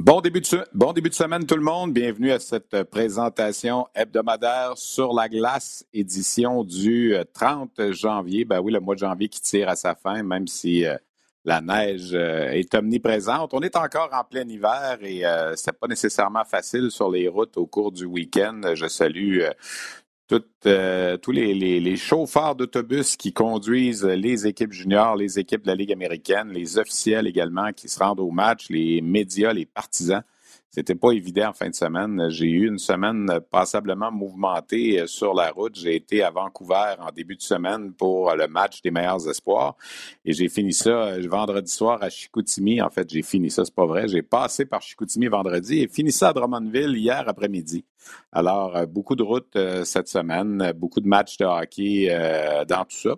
Bon début, de, semaine tout le monde. Bienvenue à cette présentation hebdomadaire sur la glace, édition du 30 euh, janvier. Ben oui, le mois de janvier qui tire à sa fin, même si euh, la neige euh, est omniprésente. On est encore en plein hiver et ce n'est pas nécessairement facile sur les routes au cours du week-end. Je salue euh, tous les, chauffeurs d'autobus qui conduisent les équipes juniors, les équipes de la Ligue américaine, les officiels également qui se rendent au match, les médias, les partisans. C'était pas évident en fin de semaine. J'ai eu une semaine passablement mouvementée euh, sur la route. J'ai été à Vancouver en début de semaine pour le match des meilleurs espoirs. Et j'ai fini ça euh, vendredi soir à Chicoutimi. En fait, j'ai fini ça, c'est pas vrai. J'ai passé par Chicoutimi vendredi et fini ça à Drummondville hier après-midi. Alors, euh, beaucoup de routes cette semaine, beaucoup de matchs de hockey dans tout ça.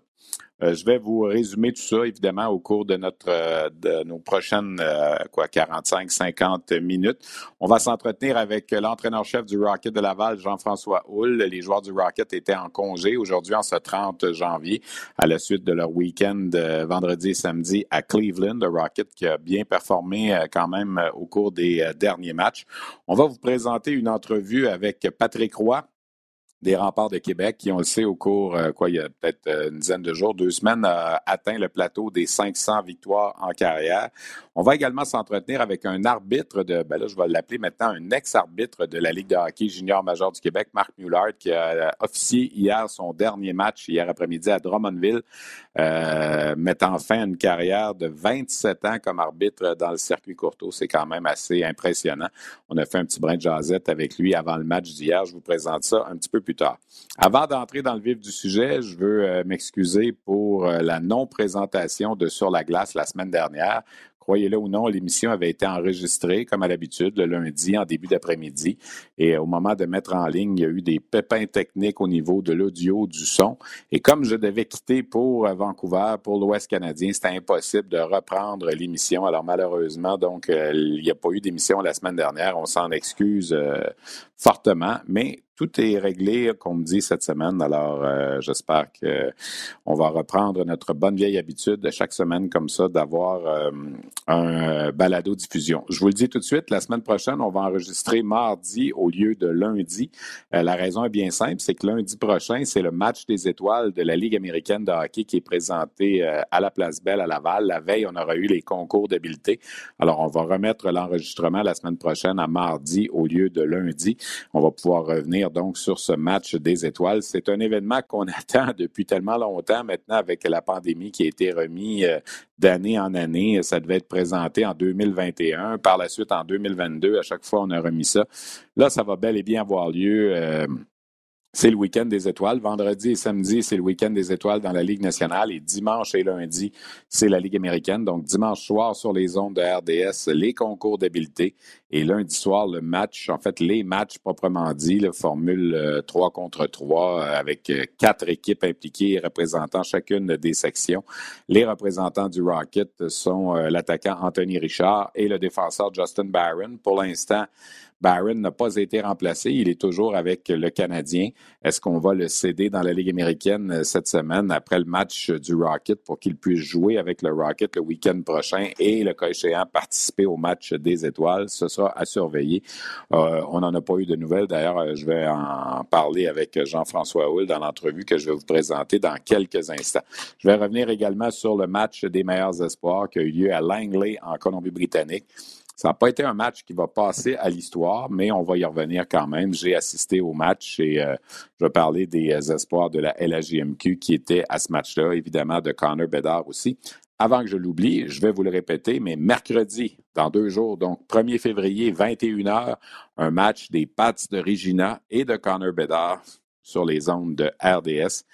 Euh, je vais vous résumer tout ça, évidemment, au cours de notre euh, de nos prochaines euh, quoi 45-50 minutes. On va s'entretenir avec l'entraîneur-chef du Rocket de Laval, Jean-François Hull. Les joueurs du Rocket étaient en congé aujourd'hui, en ce 30 janvier, à la suite de leur week-end vendredi et samedi à Cleveland. Le Rocket qui a bien performé quand même au cours des derniers matchs. On va vous présenter une entrevue avec Patrick Roy, des remparts de Québec qui, on le sait, au cours, euh, quoi, il y a peut-être euh, une dizaine de jours, deux semaines, a atteint le plateau des 500 victoires en carrière. On va également s'entretenir avec un arbitre de, ben là, je vais l'appeler maintenant un ex-arbitre de la Ligue de hockey junior majeur du Québec, Marc Mullard, qui a officié hier son dernier match, hier après-midi à Drummondville, euh, mettant fin à une carrière de 27 ans comme arbitre dans le circuit courto. C'est quand même assez impressionnant. On a fait un petit brin de jasette avec lui avant le match d'hier. Je vous présente ça un petit peu plus Avant d'entrer dans le vif du sujet, je veux euh, m'excuser pour euh, la non-présentation de Sur la glace la semaine dernière. Croyez-le ou non, l'émission avait été enregistrée, comme à l'habitude, le lundi en début d'après-midi. Et au moment de mettre en ligne, il y a eu des pépins techniques au niveau de l'audio, du son. Et comme je devais quitter pour euh, Vancouver, pour l'Ouest canadien, c'était impossible de reprendre l'émission. Alors malheureusement, donc, il n'y a pas eu d'émission la semaine dernière. On s'en excuse fortement, mais tout est réglé, comme me dit cette semaine. Alors, euh, j'espère qu'on va reprendre notre bonne vieille habitude de chaque semaine comme ça d'avoir euh, un balado diffusion. Je vous le dis tout de suite, la semaine prochaine, on va enregistrer mardi au lieu de lundi. Euh, la raison est bien simple, c'est que lundi prochain, c'est le match des étoiles de la Ligue américaine de hockey qui est présenté à la Place Belle à Laval. La veille, on aura eu les concours d'habileté. Alors, on va remettre l'enregistrement la semaine prochaine à mardi au lieu de lundi. On va pouvoir revenir donc sur ce match des étoiles. C'est un événement qu'on attend depuis tellement longtemps maintenant avec la pandémie qui a été remis euh, d'année en année. Ça devait être présenté en 2021, par la suite en 2022. À chaque fois, on a remis ça. Là, ça va bel et bien avoir lieu. Euh, c'est le week-end des étoiles. Vendredi et samedi, c'est le week-end des étoiles dans la Ligue nationale. Et dimanche et lundi, c'est la Ligue américaine. Donc, dimanche soir, sur les ondes de RDS, les concours d'habileté. Et lundi soir, le match, en fait, les matchs proprement dit, la formule 3 euh, contre 3, euh, avec euh, quatre équipes impliquées représentant chacune des sections. Les représentants du Rocket sont l'attaquant Anthony Richard et le défenseur Justin Barron. Pour l'instant, Barron n'a pas été remplacé. Il est toujours avec le Canadien. Est-ce qu'on va le céder dans la Ligue américaine euh, cette semaine après le match du Rocket pour qu'il puisse jouer avec le Rocket le week-end prochain et, le cas échéant, participer au match des étoiles? Ce sera à surveiller. Euh, on n'en a pas eu de nouvelles. D'ailleurs, euh, je vais en parler avec Jean-François Hull dans l'entrevue que je vais vous présenter dans quelques instants. Je vais revenir également sur le match des meilleurs espoirs qui a eu lieu à Langley en Colombie-Britannique. Ça n'a pas été un match qui va passer à l'histoire, mais on va y revenir quand même. J'ai assisté au match et euh, je vais parler des euh, espoirs de la LHJMQ qui étaient à ce match-là, évidemment de Connor Bedard aussi. Avant que je l'oublie, je vais vous le répéter, mais mercredi, dans deux jours, donc 1er février, 21h, un match des Pats de Regina et de Connor Bedard sur les ondes de RDS.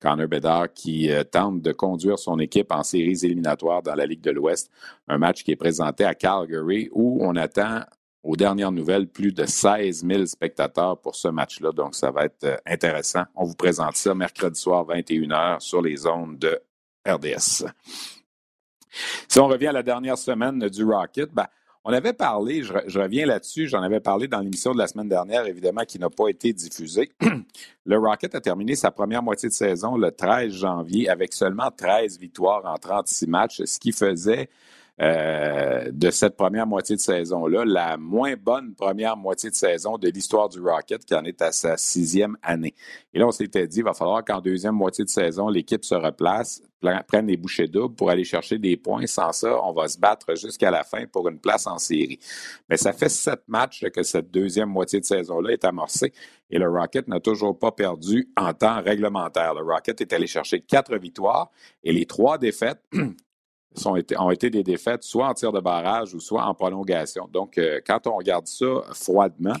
Connor Bedard qui euh, tente de conduire son équipe en séries éliminatoires dans la Ligue de l'Ouest. Un match qui est présenté à Calgary où on attend aux dernières nouvelles, plus de 16 000 spectateurs pour ce match-là. Donc, ça va être euh, intéressant. On vous présente ça mercredi soir, 21h, sur les ondes de RDS. Si on revient à la dernière semaine du Rocket, ben, on avait parlé, je, reviens là-dessus, j'en avais parlé dans l'émission de la semaine dernière, évidemment, qui n'a pas été diffusée. le Rocket a terminé sa première moitié de saison le 13 janvier avec seulement 13 victoires en 36 matchs, ce qui faisait euh, de cette première moitié de saison-là, la moins bonne première moitié de saison de l'histoire du Rocket, qui en est à sa sixième année. Et là, on s'était dit, il va falloir qu'en deuxième moitié de saison, l'équipe se replace, prenne des bouchées doubles pour aller chercher des points. Sans ça, on va se battre jusqu'à la fin pour une place en série. Mais ça fait sept matchs que cette deuxième moitié de saison-là est amorcée et le Rocket n'a toujours pas perdu en temps réglementaire. Le Rocket est allé chercher quatre victoires et les trois défaites ont été des défaites soit en tir de barrage ou soit en prolongation. Donc, euh, quand on regarde ça froidement,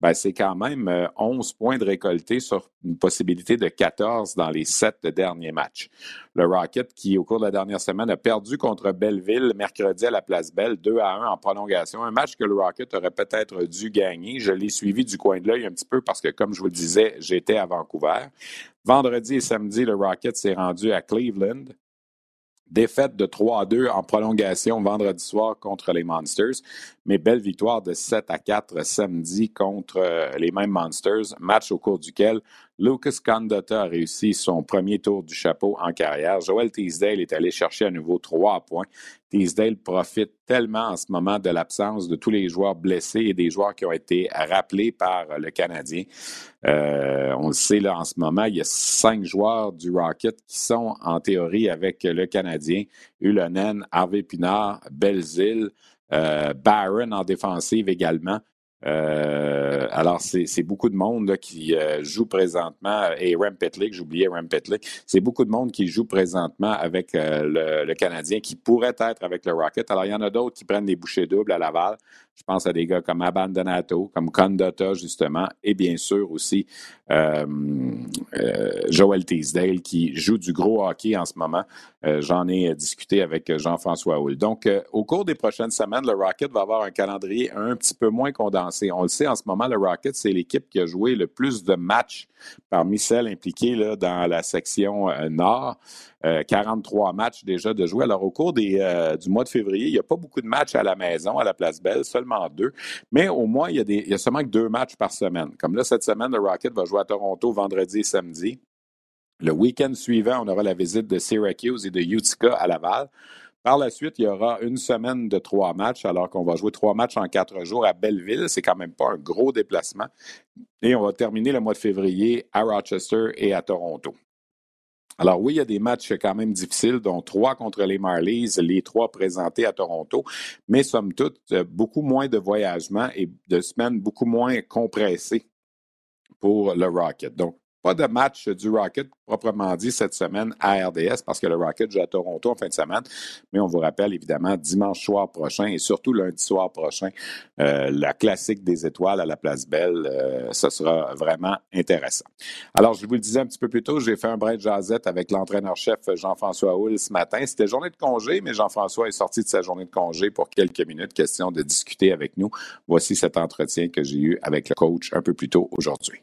ben, c'est quand même 11 euh, points de récoltés sur une possibilité de 14 dans les sept derniers matchs. Le Rocket, qui au cours de la dernière semaine a perdu contre Belleville mercredi à la Place Belle, 2 à 1 en prolongation, un match que le Rocket aurait peut-être dû gagner. Je l'ai suivi du coin de l'œil un petit peu parce que, comme je vous le disais, j'étais à Vancouver. Vendredi et samedi, le Rocket s'est rendu à Cleveland. Défaite de 3 à 2 en prolongation vendredi soir contre les Monsters, mais belle victoire de 7 à 4 samedi contre euh, les mêmes Monsters, match au cours duquel Lucas Condotta a réussi son premier tour du chapeau en carrière. Joel Teasdale est allé chercher à nouveau trois points. Teasdale profite tellement en ce moment de l'absence de tous les joueurs blessés et des joueurs qui ont été rappelés par le Canadien. Euh, on le sait là en ce moment, il y a cinq joueurs du Rocket qui sont en théorie avec le Canadien. Ulonen, Harvey Pinard, Belzile, euh, Barron en défensive également. Euh, alors, c'est beaucoup de monde qui euh, joue présentement, et Rem Petlick, j'oubliais Rem Petlick, c'est beaucoup de monde qui joue présentement avec le, le, Canadien, qui pourrait être avec le Rocket. Alors, il y en a d'autres qui prennent des bouchées doubles à Laval. Je pense à des gars comme Abandonato, comme Condotta, justement, et bien sûr aussi euh, euh, Joel Teasdale, qui joue du gros hockey en ce moment. Euh, j'en ai discuté avec Jean-François Hull. Donc, au cours des prochaines semaines, le Rocket va avoir un calendrier un petit peu moins condensé. On le sait, en ce moment, le Rocket, c'est l'équipe qui a joué le plus de matchs parmi celles impliquées là, dans la section Nord. 43 matchs déjà de jouer. Alors, au cours des, du mois de février, il n'y a pas beaucoup de matchs à la maison, à la Place Belle, seulement deux. Mais au moins, il y a, des, il y a seulement que deux matchs par semaine. Comme là, cette semaine, le Rocket va jouer à Toronto vendredi et samedi. Le week-end suivant, on aura la visite de Syracuse et de Utica à Laval. Par la suite, il y aura une semaine de trois matchs, alors qu'on va jouer trois matchs en quatre jours à Belleville. C'est quand même pas un gros déplacement. Et on va terminer le mois de février à Rochester et à Toronto. Alors oui, il y a des matchs quand même difficiles, dont trois contre les Marlies, les trois présentés à Toronto, mais somme toute, euh, beaucoup moins de voyagements et de semaines beaucoup moins compressées pour le Rocket. Donc, pas de match du Rocket proprement dit cette semaine à RDS parce que le Rocket joue à Toronto en fin de semaine. Mais on vous rappelle évidemment dimanche soir prochain et surtout lundi soir prochain, euh, la classique des étoiles à la Place Belle. Euh, ce sera vraiment intéressant. Alors, je vous le disais un petit peu plus tôt, j'ai fait un de jazette avec l'entraîneur-chef Jean-François Houle ce matin. C'était journée de congé, mais Jean-François est sorti de sa journée de congé pour quelques minutes. Question de discuter avec nous. Voici cet entretien que j'ai eu avec le coach un peu plus tôt aujourd'hui.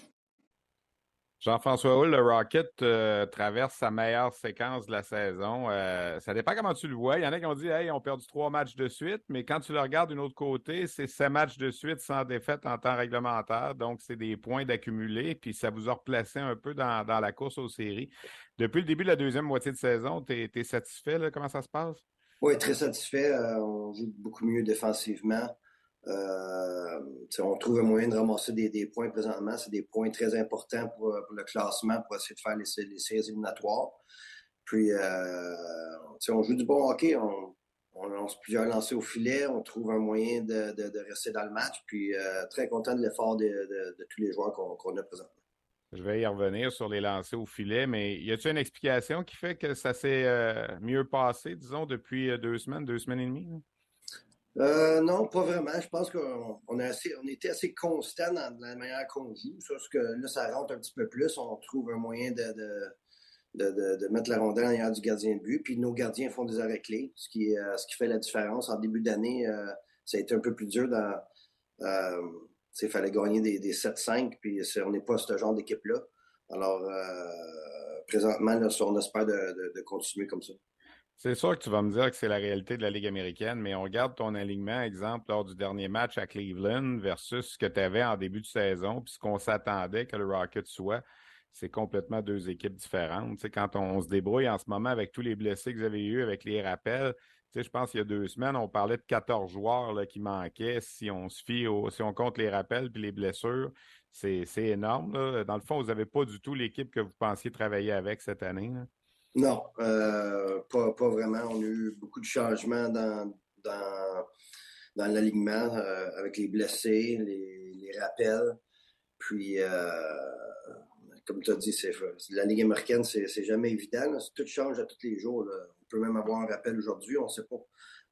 Jean-François Hull, le Rocket euh, traverse sa meilleure séquence de la saison. Euh, ça dépend comment tu le vois. Il y en a qui ont dit Hey, on perdu trois matchs de suite, mais quand tu le regardes d'une autre côté, c'est sept matchs de suite sans défaite en temps réglementaire. Donc, c'est des points d'accumuler, puis ça vous a replacé un peu dans, la course aux séries. Depuis le début de la deuxième moitié de saison, tu es, satisfait? Comment ça se passe? Oui, très satisfait. Euh, on joue beaucoup mieux défensivement. Euh, on trouve un moyen de ramasser des, points présentement. C'est des points très importants pour, le classement, pour essayer de faire les, séries éliminatoires. Puis, euh, on joue du bon hockey. On, lance plusieurs lancers au filet. On trouve un moyen de, rester dans le match. Puis, euh, très content de l'effort de, tous les joueurs qu'on a présentement. Je vais y revenir sur les lancers au filet, mais y a-t-il une explication qui fait que ça s'est mieux passé, disons, depuis deux semaines, deux semaines et demie? Euh, non, pas vraiment. Je pense qu'on était assez constant dans la manière qu'on joue. Sauf que là, ça rentre un petit peu plus. On trouve un moyen de, mettre la rondelle en arrière du gardien de but. Puis nos gardiens font des arrêts clés, ce qui, euh, fait la différence. En début d'année, euh, ça a été un peu plus dur. Dans, il fallait gagner des, des 7-5, puis on n'est pas ce genre d'équipe-là. Alors, présentement, on espère de continuer comme ça. C'est sûr que tu vas me dire que c'est la réalité de la Ligue américaine, mais on regarde ton alignement, exemple, lors du dernier match à Cleveland versus ce que tu avais en début de saison, puis ce qu'on s'attendait que le Rocket soit. C'est complètement deux équipes différentes. Quand on, se débrouille en ce moment avec tous les blessés que vous avez eus, avec les rappels, je pense qu'il y a deux semaines, on parlait de 14 joueurs là, qui manquaient. Si on se fie si on compte les rappels puis les blessures, c'est énorme. Dans le fond, vous n'avez pas du tout l'équipe que vous pensiez travailler avec cette année. Non, euh, pas, pas, vraiment. On a eu beaucoup de changements dans, dans, dans l'alignement euh, avec les blessés, les, les rappels. Puis, euh, comme tu as dit, c'est, la Ligue américaine, c'est, c'est jamais évident. Tout change à tous les jours. On peut même avoir un rappel aujourd'hui, on ne sait pas.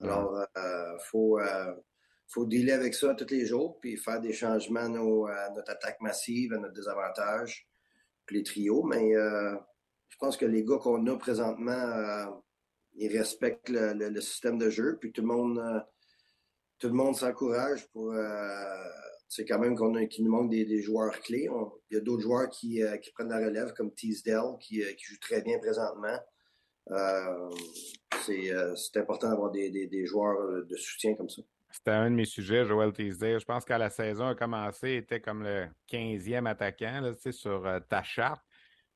Alors, il faut, faut dealer avec ça tous les jours, puis faire des changements à, notre attaque massive, à notre désavantage, puis les trios. Mais pense que les gars qu'on a présentement, euh, ils respectent le, système de jeu, puis tout le monde, euh, tout le monde s'encourage. Euh, c'est quand même qu'on qu'il nous manque des, joueurs clés. il y a d'autres joueurs qui, prennent la relève, comme Teasdale, qui, joue très bien présentement. c'est important d'avoir des, joueurs de soutien comme ça. C'était un de mes sujets, Joel Teasdale. Je pense qu'à la saison a commencé, il était comme le 15e attaquant là, sur ta charte.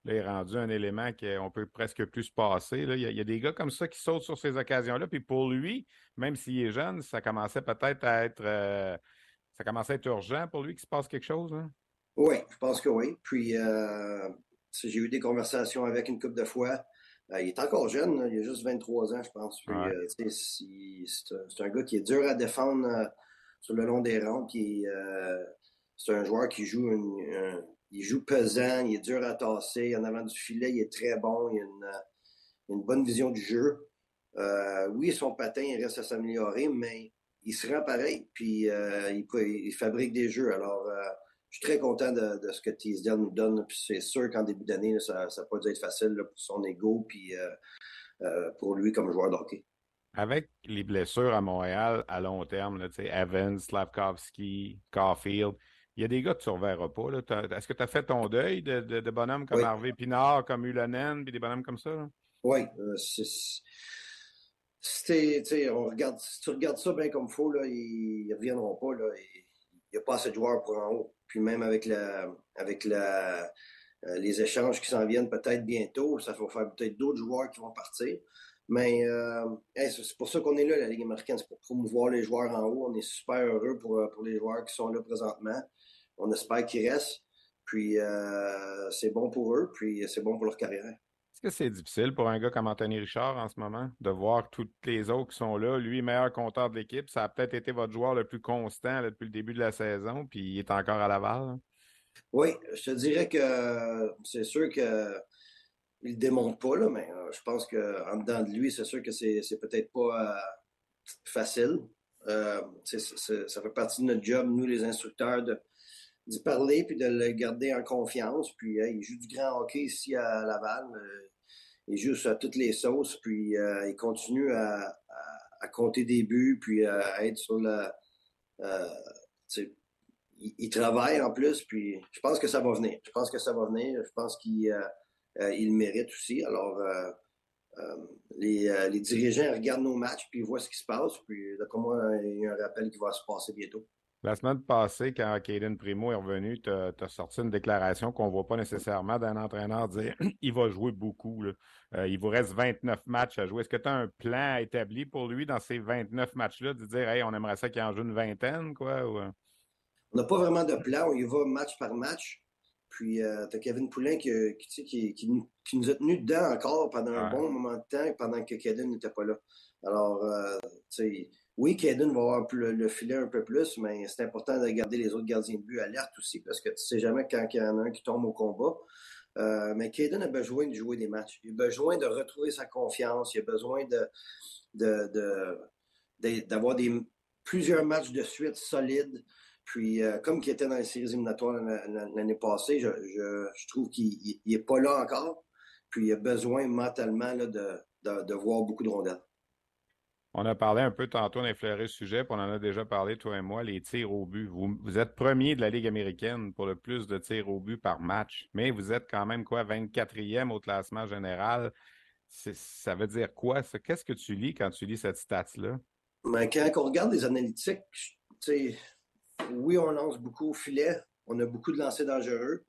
Là, il est rendu un élément qu'on peut presque plus passer. Il, y a, des gars comme ça qui sautent sur ces occasions-là. Puis pour lui, même s'il est jeune, ça commençait peut-être à être euh, ça commençait à être urgent pour lui qu'il se passe quelque chose. Hein? Oui, je pense que oui. Puis euh, j'ai eu des conversations avec une couple de fois. Euh, il est encore jeune, il a juste 23 ans, je pense. c'est un gars qui est dur à défendre sur le long des rangs. c'est un joueur qui joue une, il joue pesant, il est dur à tasser. En avant du filet, il est très bon. Il a une, bonne vision du jeu. Euh, oui, son patin, il reste à s'améliorer, mais il se rend pareil. Puis euh, il, fabrique des jeux. Alors, euh, je suis très content de, ce que Teasdale nous donne. Puis c'est sûr qu'en début d'année, ça n'a pas dû être facile pour son ego puis pour lui comme joueur de hockey. Avec les blessures à Montréal à long terme, Evans, Slavkovski, Caulfield, il y a des gars que tu ne reverras pas. Est-ce que tu as fait ton deuil de, de, bonhommes comme Harvey Pinard, comme Ulonen, puis des bonhommes comme ça? Oui. Euh, on regarde, si tu regardes ça bien comme il faut, là, ils ne reviendront pas. Il n'y a pas assez de joueurs pour en haut. Puis même avec, la, avec la, euh, les échanges qui s'en viennent peut-être bientôt, ça va faire peut-être d'autres joueurs qui vont partir. Mais euh, c'est pour ça qu'on est là, la Ligue américaine, c'est pour promouvoir les joueurs en haut. On est super heureux pour, pour les joueurs qui sont là présentement. On espère qu'ils restent. Puis euh, c'est bon pour eux, puis c'est bon pour leur carrière. Est-ce que c'est difficile pour un gars comme Anthony Richard en ce moment de voir tous les autres qui sont là? Lui, meilleur compteur de l'équipe, ça a peut-être été votre joueur le plus constant depuis le début de la saison, puis il est encore à Laval. Oui, je te dirais que c'est sûr que il le démontre pas, là, mais euh, je pense qu'en dedans de lui, c'est sûr que c'est, peut-être pas euh, facile. ça fait partie de notre job, nous, les instructeurs, de, d'y parler puis de le garder en confiance. Puis il joue du grand hockey ici à Laval. Euh, il joue sur toutes les sauces, puis euh, il continue à, à, compter des buts, puis à être sur la. Euh, il, travaille en plus, puis je pense que ça va venir. Je pense que ça va venir. Je pense qu'il il mérite aussi. Alors, les, les, dirigeants regardent nos matchs, puis ils voient ce qui se passe. Puis, d'après il y a un rappel qui va se passer bientôt. La semaine passée, quand Caden Primo est revenu, tu as, sorti une déclaration qu'on ne voit pas nécessairement d'un entraîneur dire il va jouer beaucoup. Euh, il vous reste 29 matchs à jouer. Est-ce que tu as un plan établi pour lui dans ces 29 matchs-là de dire hey, on aimerait ça qu'il en joue une vingtaine? Quoi, euh? On n'a pas vraiment de plan. On y va match par match. Puis, euh, tu as Kevin Poulin qui, qui, nous a tenus dedans encore pendant un bon moment de temps pendant que Caden n'était pas là. Alors, tu sais oui, Kaden va avoir le, filet un peu plus, mais c'est important de garder les autres gardiens de but alerte aussi, parce que tu sais jamais quand il y en a un qui tombe au combat. Euh, mais Kaden a besoin de jouer des matchs. Il a besoin de retrouver sa confiance. Il a besoin d'avoir plusieurs matchs de suite solides. Puis, euh, comme il était dans les séries éliminatoires l'année passée, je, trouve qu'il n'est pas là encore. Puis, il a besoin mentalement de, de voir beaucoup de rondelles. On a parlé un peu tantôt, effleuré le sujet, puis on en a déjà parlé, toi et moi, les tirs au but. Vous, êtes premier de la Ligue américaine pour le plus de tirs au but par match, mais vous êtes quand même quoi, 24e au classement général. Ça veut dire quoi? Qu'est-ce que tu lis quand tu lis cette stat-là? Ben, quand on regarde les analytiques, oui, on lance beaucoup au filet, on a beaucoup de lancers dangereux.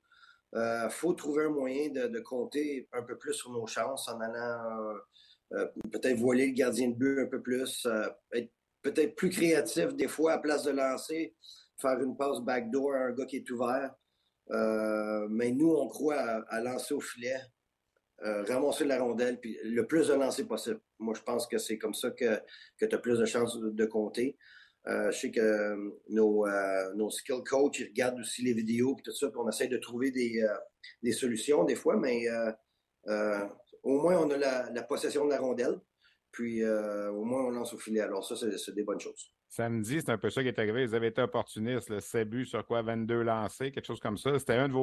Il euh, faut trouver un moyen de, compter un peu plus sur nos chances en allant euh, peut-être voiler le gardien de but un peu plus, euh, être peut-être plus créatif des fois à place de lancer, faire une passe backdoor à un gars qui est ouvert. Euh, mais nous, on croit à, lancer au filet, ramasser la rondelle, puis le plus de lancers possible. Moi, je pense que c'est comme ça que, que tu as plus de chances de, compter. je sais que nos, nos skill coach, ils regardent aussi les vidéos et tout ça, puis on essaie de trouver des, des solutions des fois, mais au moins, on a la, possession de la rondelle. Puis, euh, au moins, on lance au filet. Alors, ça, c'est des bonnes choses. Samedi, c'est un peu ça qui est arrivé. Vous avez été opportuniste. Le 7 buts sur quoi? 22 lancés, quelque chose comme ça. C'était un, de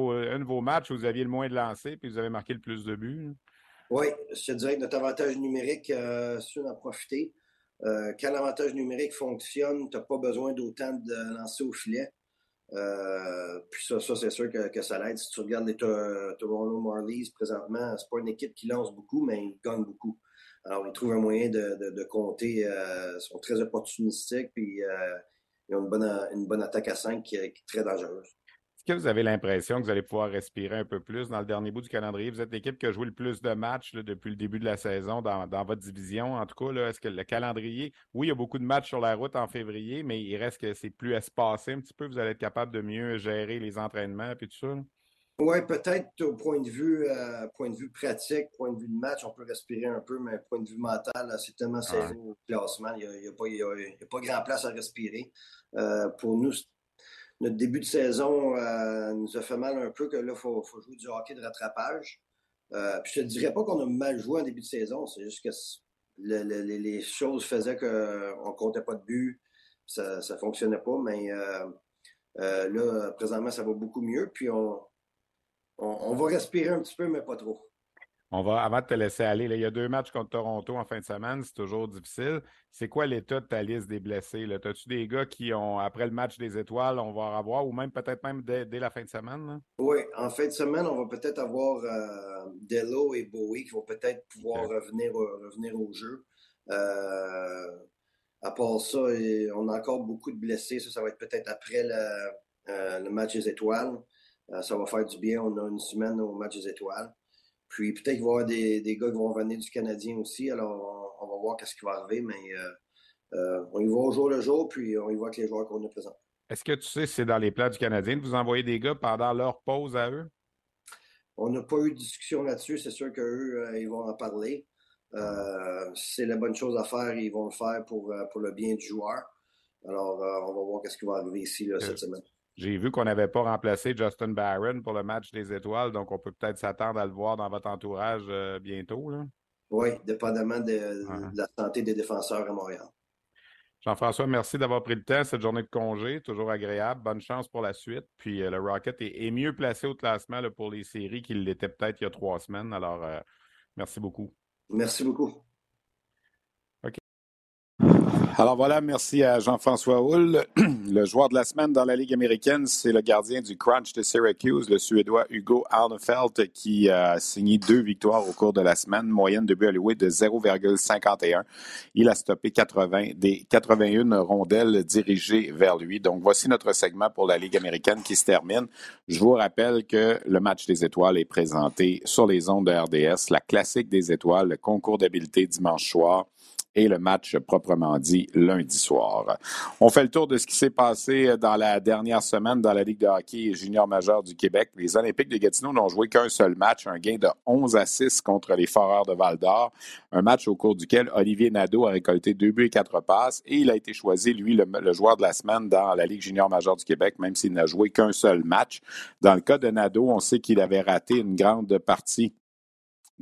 vos, matchs où vous aviez le moins de lancés puis vous avez marqué le plus de buts. Oui, je te dirais que notre avantage numérique, euh, si on en profiter, euh, quand l'avantage numérique fonctionne, tu n'as pas besoin d'autant de lancer au filet. Euh, puis ça, ça c'est sûr que, ça l'aide. Si tu regardes les Toronto Marlies présentement, c'est pas une équipe qui lance beaucoup, mais ils gagnent beaucoup. Alors, ils trouvent un moyen de, compter. Euh, sont très opportunistiques, puis euh, ils ont une bonne, une bonne attaque à 5 qui, qui est très dangereuse. Est-ce que vous avez l'impression que vous allez pouvoir respirer un peu plus dans le dernier bout du calendrier? Vous êtes l'équipe qui a joué le plus de matchs depuis le début de la saison dans, votre division. En tout cas, est-ce que le calendrier, oui, il y a beaucoup de matchs sur la route en février, mais il reste que c'est plus espacé un petit peu. Vous allez être capable de mieux gérer les entraînements et tout ça? Oui, peut-être au point de vue euh, point de vue pratique, point de vue de match, on peut respirer un peu, mais point de vue mental, c'est tellement saisi au classement, il n'y a, pas grand place à respirer. Euh, pour nous, notre début de saison euh, nous a fait mal un peu que là, il faut, jouer du hockey de rattrapage. Euh, je te dirais pas qu'on a mal joué en début de saison, c'est juste que les choses faisaient qu'on ne comptait pas de but, ça ne fonctionnait pas, mais euh, euh, là, présentement, ça va beaucoup mieux, puis on va respirer un petit peu, mais pas trop. On va, avant de te laisser aller, il y a deux matchs contre Toronto en fin de semaine, c'est toujours difficile. C'est quoi l'état de ta liste des blessés? As-tu des gars qui ont, après le match des étoiles, on va avoir, ou même peut-être même dès, la fin de semaine? Oui, en fin de semaine, on va peut-être avoir euh, Delo et Bowie qui vont peut-être pouvoir revenir, revenir au jeu. Euh, à part ça, on a encore beaucoup de blessés. Ça, ça va être peut-être après le, euh, le match des étoiles. ça va faire du bien. On a une semaine au match des étoiles. Puis peut-être qu'il va y avoir des, des, gars qui vont venir du Canadien aussi. Alors, on, va voir qu'est-ce qui va arriver, mais euh, euh, on y va au jour le jour, puis on y voit avec les joueurs qu'on a présents. Est-ce que tu sais si c'est dans les plans du Canadien de vous envoyer des gars pendant leur pause à eux? On n'a pas eu de discussion là-dessus. C'est sûr qu'eux, euh, ils vont en parler. c'est la bonne chose à faire, ils vont le faire pour, pour le bien du joueur. Alors, on va voir qu'est-ce qui va arriver ici cette semaine. J'ai vu qu'on n'avait pas remplacé Justin Barron pour le match des étoiles, donc on peut peut-être s'attendre à le voir dans votre entourage euh, bientôt. Là. Oui, dépendamment de, la santé des défenseurs à Montréal. Jean-François, merci d'avoir pris le temps cette journée de congé, toujours agréable. Bonne chance pour la suite. Puis euh, le Rocket est, mieux placé au classement pour les séries qu'il l'était peut-être il y a trois semaines. Alors, euh, merci beaucoup. Merci beaucoup. Alors voilà, merci à Jean-François Hull. Le joueur de la semaine dans la Ligue américaine, c'est le gardien du Crunch de Syracuse, le Suédois Hugo Arnefelt, qui a signé deux victoires au cours de la semaine, moyenne de but alloué de 0,51. Il a stoppé 80 des 81 rondelles dirigées vers lui. Donc voici notre segment pour la Ligue américaine qui se termine. Je vous rappelle que le match des étoiles est présenté sur les ondes de RDS, la classique des étoiles, le concours d'habileté dimanche soir et le match proprement dit lundi soir. On fait le tour de ce qui s'est passé dans la dernière semaine dans la Ligue de hockey junior majeur du Québec. Les Olympiques de Gatineau n'ont joué qu'un seul match, un gain de 11 à 6 contre les Foreurs de Val-d'Or, un match au cours duquel Olivier Nadeau a récolté deux buts et quatre passes et il a été choisi, lui, le, joueur de la semaine dans la Ligue junior majeure du Québec, même s'il n'a joué qu'un seul match. Dans le cas de Nadeau, on sait qu'il avait raté une grande partie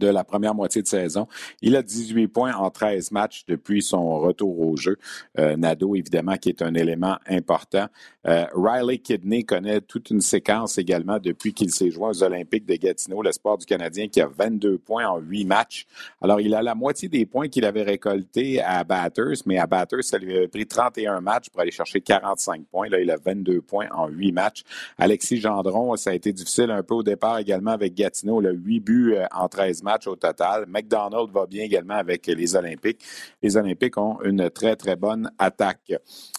de la première moitié de saison. Il a 18 points en 13 matchs depuis son retour au jeu. Euh, Nado, évidemment, qui est un élément important. Euh, Riley Kidney connaît toute une séquence également depuis qu'il s'est joint aux Olympiques de Gatineau, l'espoir du Canadien, qui a 22 points en 8 matchs. Alors, il a la moitié des points qu'il avait récoltés à Batters, mais à Batters, ça lui a pris 31 matchs pour aller chercher 45 points. Là, il a 22 points en 8 matchs. Alexis Gendron, ça a été difficile un peu au départ également avec Gatineau. Il a 8 buts euh, en 13 matchs au total. McDonald va bien également avec les Olympiques. Les Olympiques ont une très, très bonne attaque.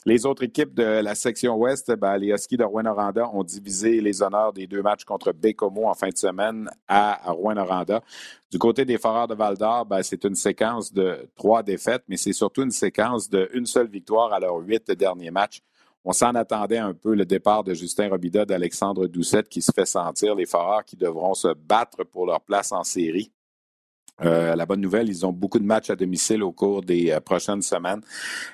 Les autres équipes de la section ouest, ben, les Huskies de Rouen-Noranda ont divisé les honneurs des deux matchs contre Bécomo en fin de semaine à Rouen-Noranda. Du côté des Foreurs de Val-d'Or, ben, c'est une séquence de trois défaites, mais c'est surtout une séquence d'une seule victoire à leurs huit derniers matchs. On s'en attendait un peu le départ de Justin Robida, d'Alexandre Doucette qui se fait sentir, les Foreurs qui devront se battre pour leur place en série. Euh, la bonne nouvelle, ils ont beaucoup de matchs à domicile au cours des euh, prochaines semaines.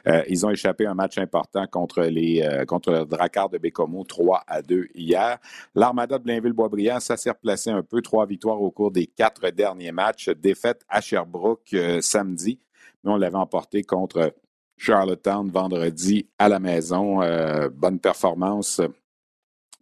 Euh, ils ont échappé un match important contre le Drakkar de Bécomo, 3 à 2 hier. L'Armada de Blainville-Boisbriand, ça s'est replacé un peu. Trois victoires au cours des quatre derniers matchs. Défaite à Sherbrooke samedi, mais on l'avait emporté contre Charlottetown vendredi à la maison. bonne performance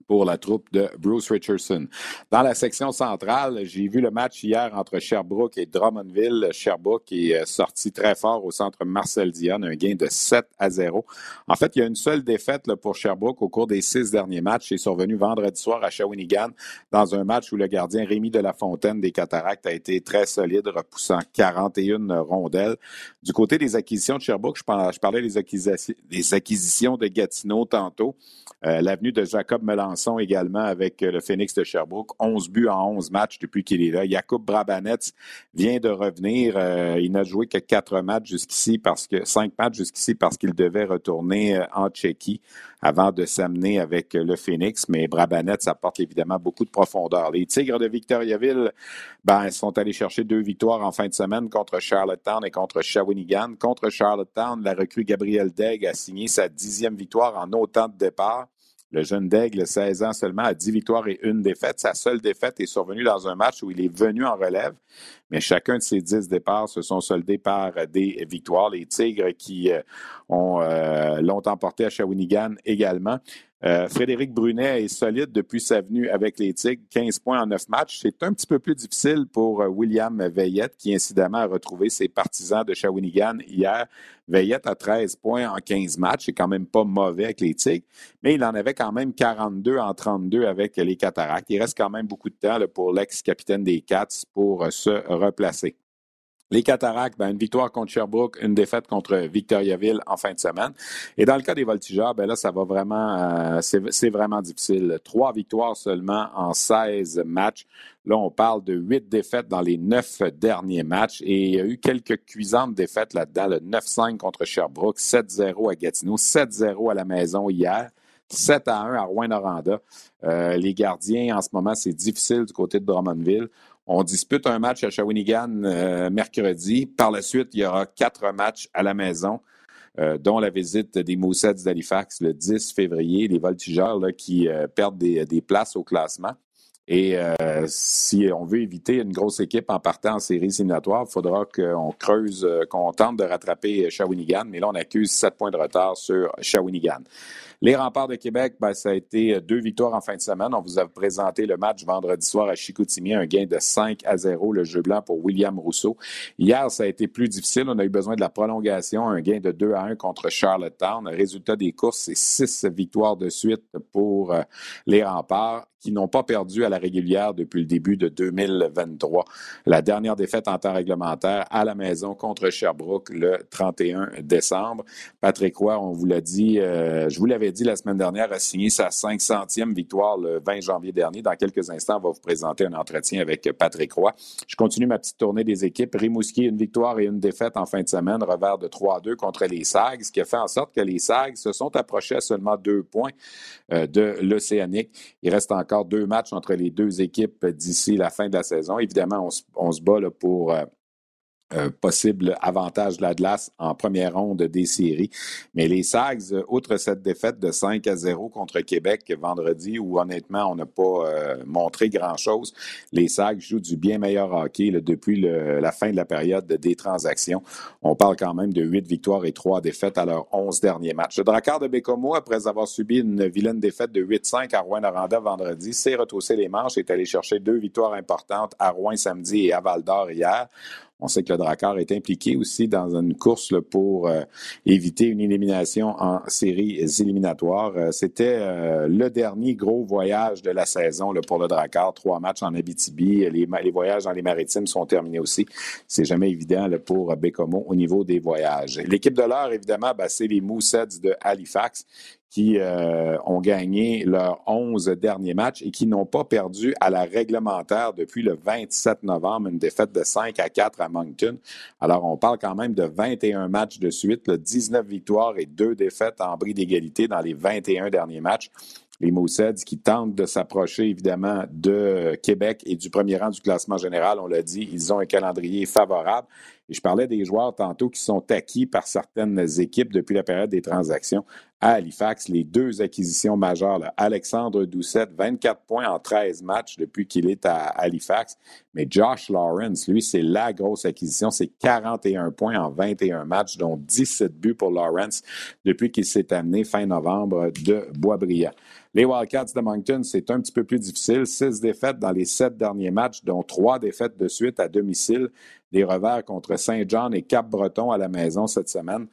pour la troupe de Bruce Richardson. Dans la section centrale, j'ai vu le match hier entre Sherbrooke et Drummondville. Sherbrooke est euh, sorti très fort au centre Marcel Dion, un gain de 7 à 0. En fait, il y a une seule défaite pour Sherbrooke au cours des six derniers matchs. C'est survenu vendredi soir à Shawinigan dans un match où le gardien Rémi de la Fontaine des Cataractes a été très solide, repoussant 41 rondelles. Du côté des acquisitions de Sherbrooke, je parlais des acquisitions, de Gatineau tantôt. Euh, l'avenue de Jacob Melançon également avec euh, le Phoenix de Sherbrooke. 11 buts en 11 matchs depuis qu'il est là. Jakub Brabanets vient de revenir. Euh, il n'a joué que quatre matchs jusqu'ici parce que cinq matchs jusqu'ici parce qu'il devait retourner en Tchéquie avant de s'amener avec le Phoenix. Mais Brabanets apporte évidemment beaucoup de profondeur. Les Tigres de Victoriaville ben, sont allés chercher deux victoires en fin de semaine contre Charlottetown et contre Shawinigan. Contre Charlottetown, la recrue Gabriel Degg a signé sa dixième victoire en autant de départ. Le jeune Daigle, 16 ans seulement, a 10 victoires et une défaite. Sa seule défaite est survenue dans un match où il est venu en relève, mais chacun de ses 10 départs se sont soldés par des victoires. Les Tigres qui euh, ont euh, l'ont emporté à Shawinigan également. Euh, Frédéric Brunet est solide depuis sa venue avec les Tigres, 15 points en 9 matchs. C'est un petit peu plus difficile pour euh, William Veillette, qui incidemment a retrouvé ses partisans de Shawinigan hier. Veillette a 13 points en 15 matchs, c'est quand même pas mauvais avec les Tigres, mais il en avait quand même 42 en 32 avec les Cataractes. Il reste quand même beaucoup de temps pour l'ex-capitaine des Cats pour euh, se replacer. Les Cataractes, ben, une victoire contre Sherbrooke, une défaite contre Victoriaville en fin de semaine. Et dans le cas des Voltigeurs, ben là, ça va vraiment, euh, c'est vraiment difficile. Trois victoires seulement en 16 matchs. Là, on parle de huit défaites dans les neuf derniers matchs et il y a eu quelques cuisantes défaites là-dedans. Le 9-5 contre Sherbrooke, 7-0 à Gatineau, 7-0 à la maison hier. 7 à 1 à Rouen-Noranda. Euh, les gardiens, en ce moment, c'est difficile du côté de Drummondville. On dispute un match à Shawinigan euh, mercredi. Par la suite, il y aura quatre matchs à la maison, euh, dont la visite des Moussets d'Halifax le 10 février, les voltigeurs qui euh, perdent des, places au classement. Et si on veut éviter une grosse équipe en partant en série éliminatoires, il faudra qu'on creuse, qu'on tente de rattraper Shawinigan. Mais là, on accuse sept points de retard sur Shawinigan. Les remparts de Québec, ben, ça a été deux victoires en fin de semaine. On vous a présenté le match vendredi soir à Chicoutimi, un gain de 5 à 0, le jeu blanc pour William Rousseau. Hier, ça a été plus difficile. On a eu besoin de la prolongation, un gain de 2 à 1 contre Charlottetown. Résultat des courses, c'est six victoires de suite pour euh, les remparts qui n'ont pas perdu à la régulière depuis le début de 2023. La dernière défaite en temps réglementaire à la maison contre Sherbrooke le 31 décembre. Patrick Roy, on vous l'a dit, euh, je vous l'avais dit la semaine dernière, a signé sa 500e victoire le 20 janvier dernier. Dans quelques instants, on va vous présenter un entretien avec Patrick Roy. Je continue ma petite tournée des équipes. Rimouski, une victoire et une défaite en fin de semaine, revers de 3 2 contre les SAGs, ce qui a fait en sorte que les SAGs se sont approchés à seulement deux points euh, de l'Océanique. Il reste encore deux matchs entre les deux équipes d'ici la fin de la saison. Évidemment, on, se bat pour possible avantage de la glace en première ronde des séries. Mais les Sags, outre cette défaite de 5 à 0 contre Québec vendredi, où honnêtement, on n'a pas euh, montré grand-chose, les Sags jouent du bien meilleur hockey depuis la fin de la période des transactions. On parle quand même de 8 victoires et 3 défaites à leurs 11 derniers matchs. Le Drakkar de Bécomo, après avoir subi une vilaine défaite de 8-5 à Rouen-Noranda vendredi, s'est retroussé les manches et est allé chercher deux victoires importantes à Rouen samedi et à Val-d'Or hier. On sait que le Drakkar est impliqué aussi dans une course pour euh, éviter une élimination en séries éliminatoires. Euh, c'était euh, le dernier gros voyage de la saison pour le Drakkar. Trois matchs en Abitibi. Les, voyages dans les maritimes sont terminés aussi. C'est jamais évident pour Bécomo au niveau des voyages. L'équipe de l'heure, évidemment, ben, c'est les Mooseheads de Halifax qui euh, ont gagné leurs 11 derniers matchs et qui n'ont pas perdu à la réglementaire depuis le 27 novembre, une défaite de 5 à 4 à Moncton. Alors, on parle quand même de 21 matchs de suite, 19 victoires et 2 défaites en bris d'égalité dans les 21 derniers matchs les Mooseheads qui tentent de s'approcher évidemment de Québec et du premier rang du classement général. On l'a dit, ils ont un calendrier favorable. Et je parlais des joueurs tantôt qui sont acquis par certaines équipes depuis la période des transactions. À Halifax, les deux acquisitions majeures, Alexandre Doucette, 24 points en 13 matchs depuis qu'il est à Halifax. Mais Josh Lawrence, lui, c'est la grosse acquisition. C'est 41 points en 21 matchs, dont 17 buts pour Lawrence depuis qu'il s'est amené fin novembre de Boisbriand. Les Wildcats de Moncton, c'est un petit peu plus difficile. Six défaites dans les sept derniers matchs, dont trois défaites de suite à domicile. Des revers contre Saint-Jean et Cap-Breton à la maison cette semaine.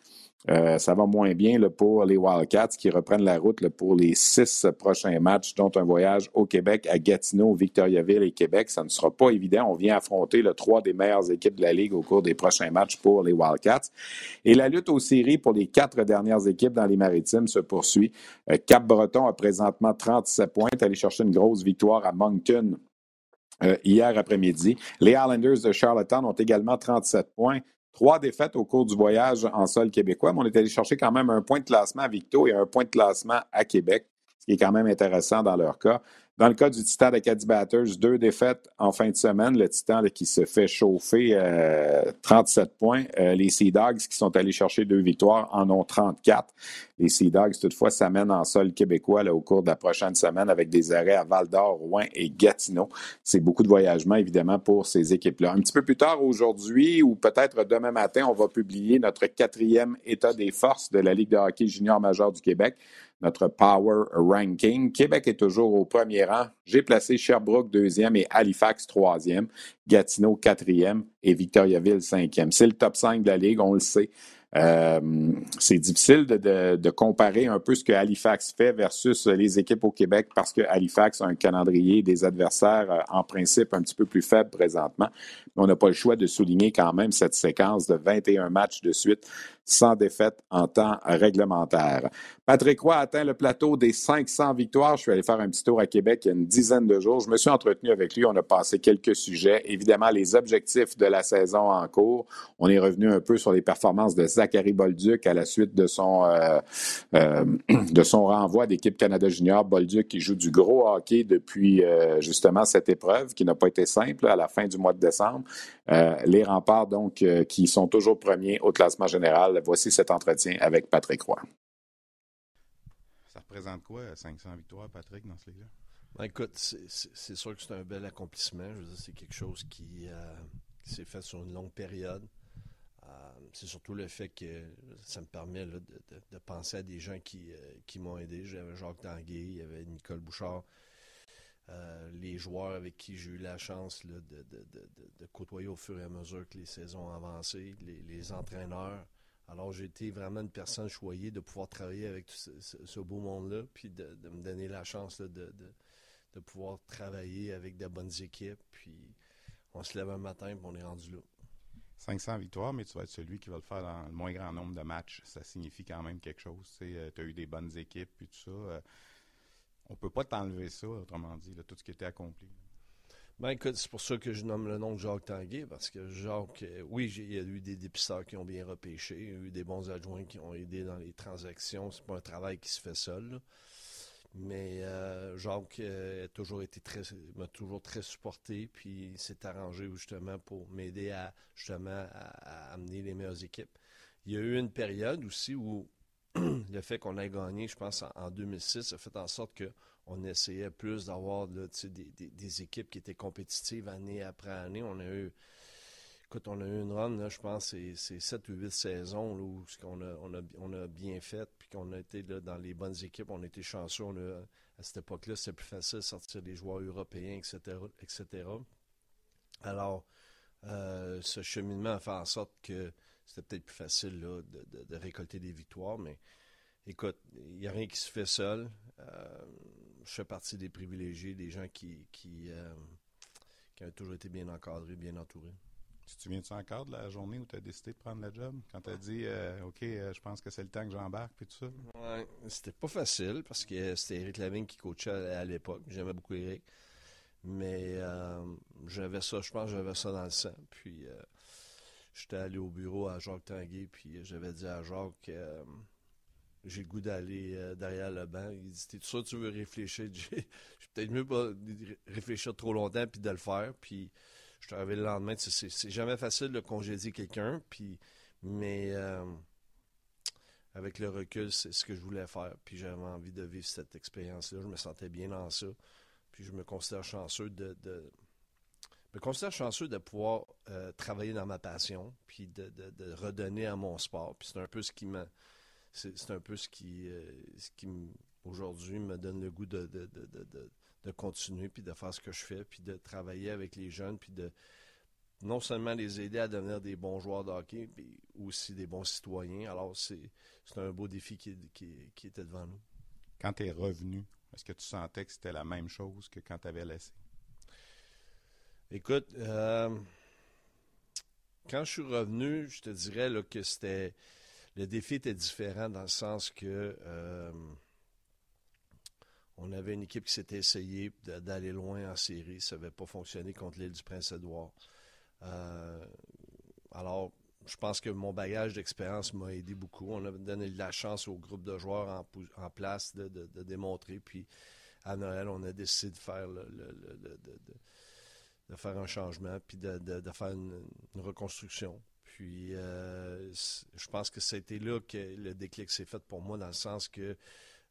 Euh, ça va moins bien pour les Wildcats qui reprennent la route pour les six prochains matchs, dont un voyage au Québec, à Gatineau, Victoriaville et Québec. Ça ne sera pas évident. On vient affronter le trois des meilleures équipes de la Ligue au cours des prochains matchs pour les Wildcats. Et la lutte aux séries pour les quatre dernières équipes dans les maritimes se poursuit. Euh, Cap-Breton a présentement 37 points, allé chercher une grosse victoire à Moncton euh, hier après-midi. Les Islanders de Charlottetown ont également 37 points. Trois défaites au cours du voyage en sol québécois, mais on est allé chercher quand même un point de classement à Victo et un point de classement à Québec, ce qui est quand même intéressant dans leur cas. Dans le cas du Titan de Caddy Batters, deux défaites en fin de semaine. Le Titan qui se fait chauffer 37 euh, points. Euh, les Sea Dogs qui sont allés chercher deux victoires en ont 34. Les Sea Dogs, toutefois, s'amènent en sol québécois au cours de la prochaine semaine avec des arrêts à Val-d'Or, Rouen et Gatineau. C'est beaucoup de voyagement, évidemment, pour ces équipes-là. Un petit peu plus tard aujourd'hui, ou peut-être demain matin, on va publier notre quatrième état des forces de la Ligue de hockey junior majeur du Québec notre Power Ranking. Québec est toujours au premier rang. J'ai placé Sherbrooke deuxième et Halifax troisième, Gatineau quatrième et Victoriaville cinquième. C'est le top 5 de la Ligue, on le sait. Euh, c'est difficile de, comparer un peu ce que Halifax fait versus les équipes au Québec parce que Halifax a un calendrier des adversaires euh, en principe un petit peu plus faible présentement. Mais on n'a pas le choix de souligner quand même cette séquence de 21 matchs de suite sans défaite en temps réglementaire. Patrick Roy atteint le plateau des 500 victoires. Je suis allé faire un petit tour à Québec il y a une dizaine de jours. Je me suis entretenu avec lui. On a passé quelques sujets. Évidemment, les objectifs de la saison en cours. On est revenu un peu sur les performances de Zachary Bolduc à la suite de son, euh, euh, de son renvoi d'équipe Canada Junior. Bolduc qui joue du gros hockey depuis euh, justement cette épreuve qui n'a pas été simple à la fin du mois de décembre. les remparts, donc, qui sont toujours premiers au classement général Voici cet entretien avec Patrick Roy. Ça représente quoi, 500 victoires, Patrick, dans ce livre-là? Ben, écoute, c'est sûr que c'est un bel accomplissement. Je veux dire, c'est quelque chose qui, euh, s'est fait sur une longue période. C'est surtout le fait que ça me permet de, penser à des gens qui, qui m'ont aidé. J'avais Jacques Tanguay, il y avait Nicole Bouchard, les joueurs avec qui j'ai eu la chance de, côtoyer au fur et à mesure que les saisons avancées, les, les entraîneurs. Alors, j'ai été vraiment une personne choyée de pouvoir travailler avec ce, beau monde-là, puis de, me donner la chance de, de, pouvoir travailler avec de bonnes équipes. Puis, on se lève un matin, et on est rendu là. 500 victoires, mais tu vas être celui qui va le faire dans le moins grand nombre de matchs. Ça signifie quand même quelque chose. Tu as eu des bonnes équipes, puis tout ça. Euh, on peut pas t'enlever ça, autrement dit, tout ce qui était accompli. Ben écoute, c'est pour ça que je nomme le nom de Jacques Tanguay, parce que Jacques, euh, oui, il y a eu des dépisteurs qui ont bien repêché, il y a eu des bons adjoints qui ont aidé dans les transactions. C'est pas un travail qui se fait seul. Mais euh, Jacques euh, a toujours été très m'a toujours très supporté, puis s'est arrangé justement pour m'aider à justement à, amener les meilleures équipes. Il y a eu une période aussi où le fait qu'on ait gagné, je pense, en, 2006, a fait en sorte qu'on essayait plus d'avoir des, des, équipes qui étaient compétitives année après année. On a eu, écoute, on a eu une run, je pense, c'est 7 ou 8 saisons où on a, on, a, on a bien fait, qu'on a été dans les bonnes équipes, on a été chanceux. à cette époque-là, c'était plus facile de sortir des joueurs européens, etc. etc. Alors, euh, ce cheminement a fait en sorte que c'était peut-être plus facile de, récolter des victoires, mais écoute, il n'y a rien qui se fait seul. Euh, je fais partie des privilégiés, des gens qui, qui, euh, qui ont toujours été bien encadrés, bien entourés. Tu te souviens-tu encore de la journée où tu as décidé de prendre le job? Quand tu as dit, euh, OK, je pense que c'est le temps que j'embarque, puis tout ça? Ouais, c'était pas facile parce que c'était Eric Lavigne qui coachait à, l'époque. J'aimais beaucoup Eric. Mais j'avais ça, je pense j'avais ça dans le sang. Puis j'étais allé au bureau à Jacques Tanguay, puis j'avais dit à Jacques, euh, j'ai le goût d'aller euh, derrière le banc. Il dit, t'es sûr tu veux réfléchir? J'ai peut-être mieux pas réfléchir trop longtemps puis de le faire. Puis je arrivé le lendemain. C'est jamais facile de congédier quelqu'un, puis mais euh, avec le recul, c'est ce que je voulais faire. Puis j'avais envie de vivre cette expérience-là. Je me sentais bien dans ça. Puis je me considère chanceux de me considère chanceux de pouvoir euh, travailler dans ma passion, puis de, redonner à mon sport. Puis c'est un peu ce qui m'a. C'est un peu ce qui, euh, qui aujourd'hui me donne le goût de, de, continuer, puis de faire ce que je fais, puis de travailler avec les jeunes, puis de non seulement les aider à devenir des bons joueurs de hockey, mais aussi des bons citoyens. Alors, c'est un beau défi qui, qui, qui était devant nous. Quand tu es revenu, est-ce que tu sentais que c'était la même chose que quand tu avais laissé? Écoute, euh, quand je suis revenu, je te dirais que c'était. Le défi était différent dans le sens que euh, on avait une équipe qui s'était essayée d'aller loin en série. Ça n'avait pas fonctionné contre l'île du Prince-Édouard. Euh, alors, je pense que mon bagage d'expérience m'a aidé beaucoup. On a donné la chance au groupe de joueurs en, place de, démontrer. Puis à Noël, on a décidé de faire le, faire un changement, puis de, faire une, reconstruction. Puis euh, je pense que c'était là que le déclic s'est fait pour moi, dans le sens que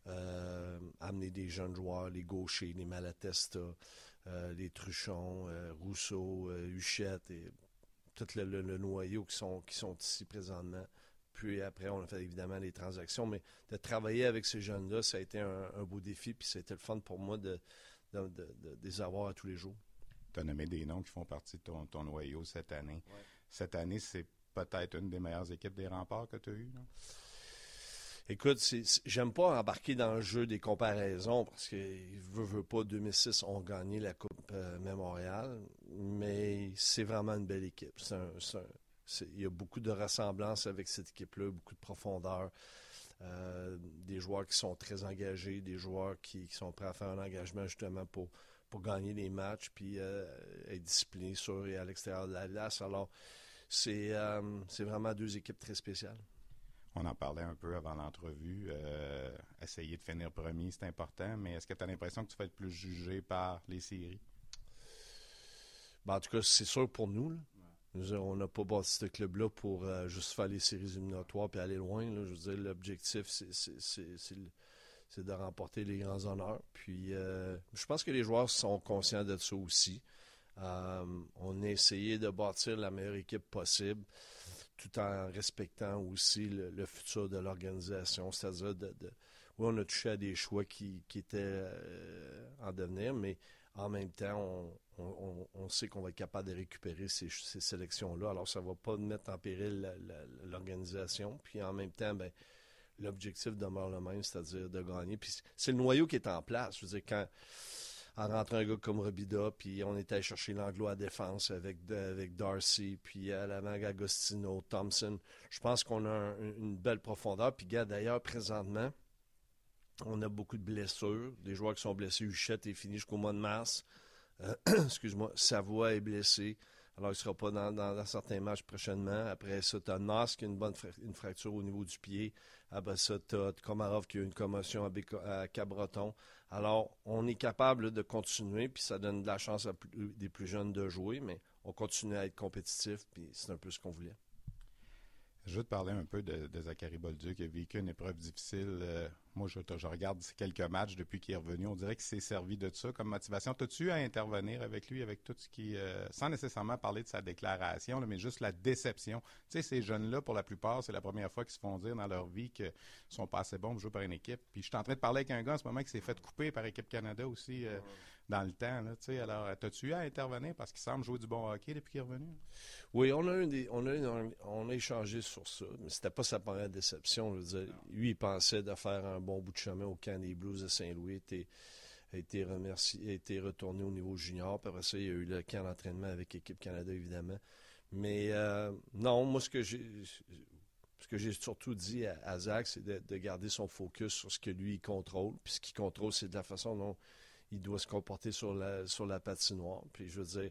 euh, amener des jeunes joueurs, les gauchers, les Malatesta, euh, les Truchons, Rousseau, Huchette et tout le, noyau qui sont, qui sont ici présentement. Puis après, on a fait évidemment les transactions, mais de travailler avec ces jeunes-là, ça a été un, beau défi, puis c'était le fun pour moi de, de, les avoir à tous les jours tu as nommé des noms qui font partie de ton, noyau cette année. Cette année, c'est peut-être une des meilleures équipes des remparts que tu as eues, non? Écoute, j'aime pas embarquer dans le jeu des comparaisons parce que veut, veut pas 2006 ont gagné la Coupe euh, Mémorial, mais c'est vraiment une belle équipe. il y a beaucoup de ressemblances avec cette équipe-là, beaucoup de profondeur. Euh, des joueurs qui sont très engagés, des joueurs qui, sont prêts à faire un engagement justement pour pour gagner les matchs, puis euh, être discipliné sur et à l'extérieur de la glace. Alors, euh, c'est vraiment deux équipes très spéciales. On en parlait un peu avant l'entrevue. Euh, essayer de finir premier, c'est important, mais est-ce que tu as l'impression que tu vas être plus jugé par les séries? Ben, en tout cas, c'est sûr pour nous. on n'a pas bâti ce club-là pour juste faire les séries éliminatoires et aller loin. Je veux dire, l'objectif, c'est de remporter les grands honneurs. Puis euh, je pense que les joueurs sont conscients de ça aussi. Euh, on a essayé de bâtir la meilleure équipe possible. Tout en respectant aussi le, futur de l'organisation. C'est-à-dire, de, oui, on a touché à des choix qui, étaient euh, en devenir, mais en même temps, on, sait qu'on va être capable de récupérer ces, sélections-là. Alors, ça ne va pas mettre en péril l'organisation. Puis en même temps, ben, l'objectif demeure le même, c'est-à-dire de gagner. Puis c'est le noyau qui est en place. Je veux dire, quand en rentrant un gars comme Robida, puis on était allé chercher l'anglo à défense avec, avec Darcy, puis à la main Agostino, Thompson. Je pense qu'on a une belle profondeur. Puis, gars, d'ailleurs, présentement, on a beaucoup de blessures. Des joueurs qui sont blessés. Huchette est fini jusqu'au mois de mars. Euh, excuse-moi. Savoie est blessé. Alors, il ne sera pas dans, certains matchs prochainement. Après ça, tu as a une bonne une fracture au niveau du pied. Après ça, tu as Komarov qui a une commotion à, Cabreton. Alors, on est capable de continuer, puis ça donne de la chance à des plus jeunes de jouer, mais on continue à être compétitif, puis c'est un peu ce qu'on voulait. Je veux te parler un peu de, Zachary Bolduc qui a vécu une épreuve difficile. Euh, moi, je, je, regarde quelques matchs depuis qu'il est revenu. On dirait qu'il s'est servi de ça comme motivation. T'as-tu à intervenir avec lui, avec tout ce qui... Euh, sans nécessairement parler de sa déclaration, mais juste la déception? Tu sais, ces jeunes-là, pour la plupart, c'est la première fois qu'ils se font dire dans leur vie qu'ils sont pas assez bons pour jouer par une équipe. Puis je suis en train de parler avec un gars en ce moment qui s'est fait couper par Équipe Canada aussi. Euh, dans le temps. Là, alors, as-tu eu à intervenir? Parce qu'il semble jouer du bon hockey depuis qu'il est revenu? Oui, on a, des, on, a, on a échangé sur ça, mais c'était pas sa première déception. lui, il pensait de faire un bon bout de chemin au camp des Blues de Saint-Louis. a été remercié, a été retourné au niveau junior. Puis après ça, il y a eu le camp d'entraînement avec l'équipe Canada, évidemment. Mais euh, non, moi, ce que j'ai surtout dit à, Zach, c'est de, de, garder son focus sur ce que lui, contrôle. Puis ce qu'il contrôle, c'est de la façon dont il doit se comporter sur la, sur la patinoire. Puis je veux dire,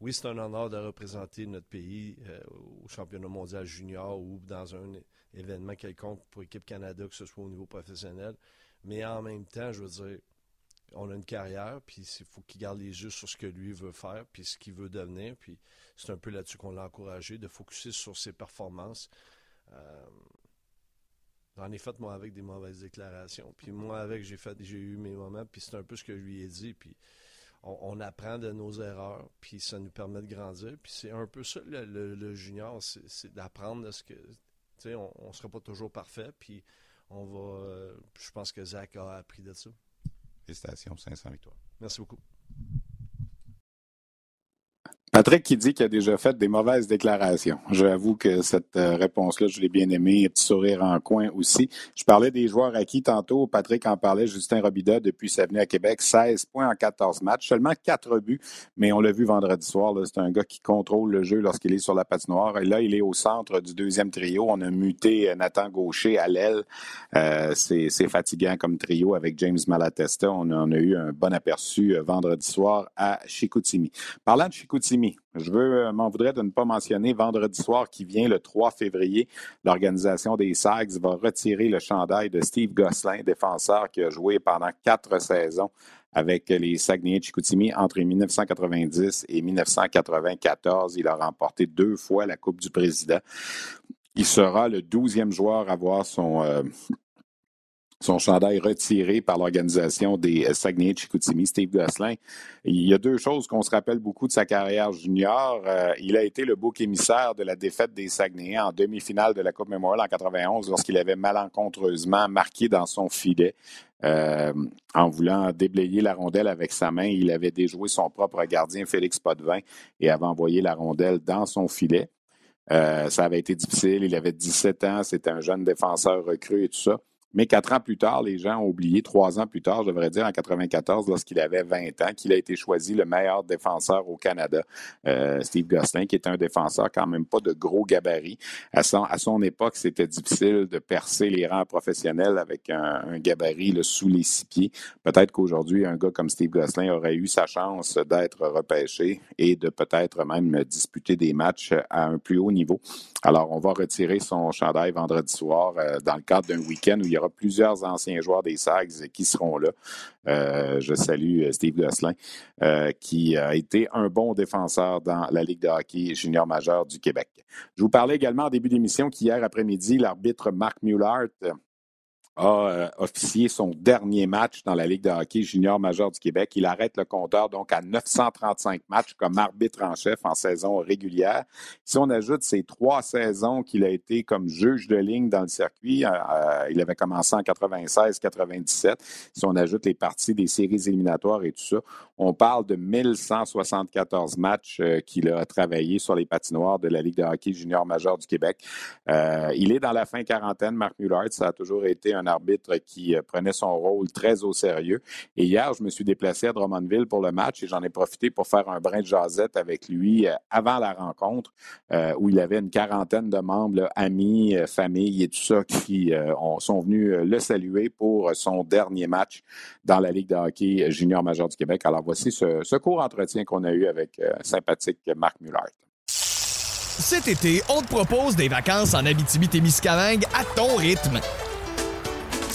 oui, c'est un honneur de représenter notre pays euh, au championnat mondial junior ou dans un événement quelconque pour l'équipe Canada, que ce soit au niveau professionnel. Mais en même temps, je veux dire, on a une carrière, puis il faut qu'il garde les yeux sur ce que lui veut faire, puis ce qu'il veut devenir. Puis c'est un peu là-dessus qu'on l'a encouragé, de focuser sur ses performances. Euh, J'en ai fait, moi, avec des mauvaises déclarations. Puis moi, avec, j'ai fait, j'ai eu mes moments, puis c'est un peu ce que je lui ai dit. Puis on, apprend de nos erreurs, puis ça nous permet de grandir. Puis c'est un peu ça, le, junior, c'est, d'apprendre de ce que... On ne sera pas toujours parfait, puis on va... Euh, je pense que Zach a appris de ça. Félicitations, 500 victoires. Merci beaucoup. Patrick qui dit qu'il a déjà fait des mauvaises déclarations. J'avoue que cette euh, réponse-là, je l'ai bien aimée. Petit sourire en coin aussi. Je parlais des joueurs acquis tantôt. Patrick en parlait. Justin Robida, depuis sa venue à Québec, 16 points en 14 matchs. Seulement 4 buts, mais on l'a vu vendredi soir. C'est un gars qui contrôle le jeu lorsqu'il est sur la patinoire. Et là, il est au centre du deuxième trio. On a muté Nathan Gaucher à l'aile. Euh, c'est fatigant comme trio avec James Malatesta. On, on a eu un bon aperçu euh, vendredi soir à Chicoutimi. Parlant de Chicoutimi, je veux euh, m'en voudrais de ne pas mentionner vendredi soir qui vient le 3 février, l'organisation des Sags va retirer le chandail de Steve Gosselin, défenseur qui a joué pendant quatre saisons avec les Saguenay Chicoutimi entre 1990 et 1994. Il a remporté deux fois la Coupe du Président. Il sera le douzième joueur à avoir son, euh, son chandail retiré par l'organisation des euh, Saguenay Chicoutimi, Steve Gosselin. Il y a deux choses qu'on se rappelle beaucoup de sa carrière junior. Euh, il a été le bouc émissaire de la défaite des Saguenayens en demi-finale de la Coupe Memorial en 91 lorsqu'il avait malencontreusement marqué dans son filet. Euh, en voulant déblayer la rondelle avec sa main, il avait déjoué son propre gardien Félix Potvin et avait envoyé la rondelle dans son filet. ça avait été difficile. Il avait 17 ans. C'était un jeune défenseur recru et tout ça. Mais quatre ans plus tard, les gens ont oublié, trois ans plus tard, je devrais dire, en 94, lorsqu'il avait 20 ans, qu'il a été choisi le meilleur défenseur au Canada. Euh, Steve Gosselin, qui est un défenseur quand même pas de gros gabarit. À son, époque, c'était difficile de percer les rangs professionnels avec un, gabarit sous les six pieds. Peut-être qu'aujourd'hui, un gars comme Steve Gosselin aurait eu sa chance d'être repêché et de peut-être même disputer des matchs à un plus haut niveau. Alors, on va retirer son chandail vendredi soir euh, dans le cadre d'un week-end où il y aura plusieurs anciens joueurs des Sags qui seront là. Euh, je salue euh, Steve Gosselin, qui a été un bon défenseur dans la Ligue de hockey junior majeur du Québec. Je vous parlais également en début d'émission qu'hier après-midi, l'arbitre Marc Mullart a euh, officié son dernier match dans la Ligue de hockey junior majeur du Québec. Il arrête le compteur donc à 935 matchs comme arbitre en chef en saison régulière. Si on ajoute ces trois saisons qu'il a été comme juge de ligne dans le circuit, euh, euh, il avait commencé en 96-97. Si on ajoute les parties des séries éliminatoires et tout ça, on parle de 1174 matchs qu'il a travaillé sur les patinoires de la Ligue de hockey junior majeur du Québec. il est dans la fin quarantaine, Marc Mullard. Ça a toujours été un arbitre qui euh, prenait son rôle très au sérieux. Et hier, je me suis déplacé à Drummondville pour le match et j'en ai profité pour faire un brin de jasette avec lui euh, avant la rencontre euh, où il avait une quarantaine de membres, amis, famille et tout ça qui sont venus le saluer pour son dernier match dans la Ligue de hockey junior majeur du Québec. Alors voici ce, court entretien qu'on a eu avec sympathique Marc Mullard. Cet été, on te propose des vacances en Abitibi-Témiscamingue à ton rythme.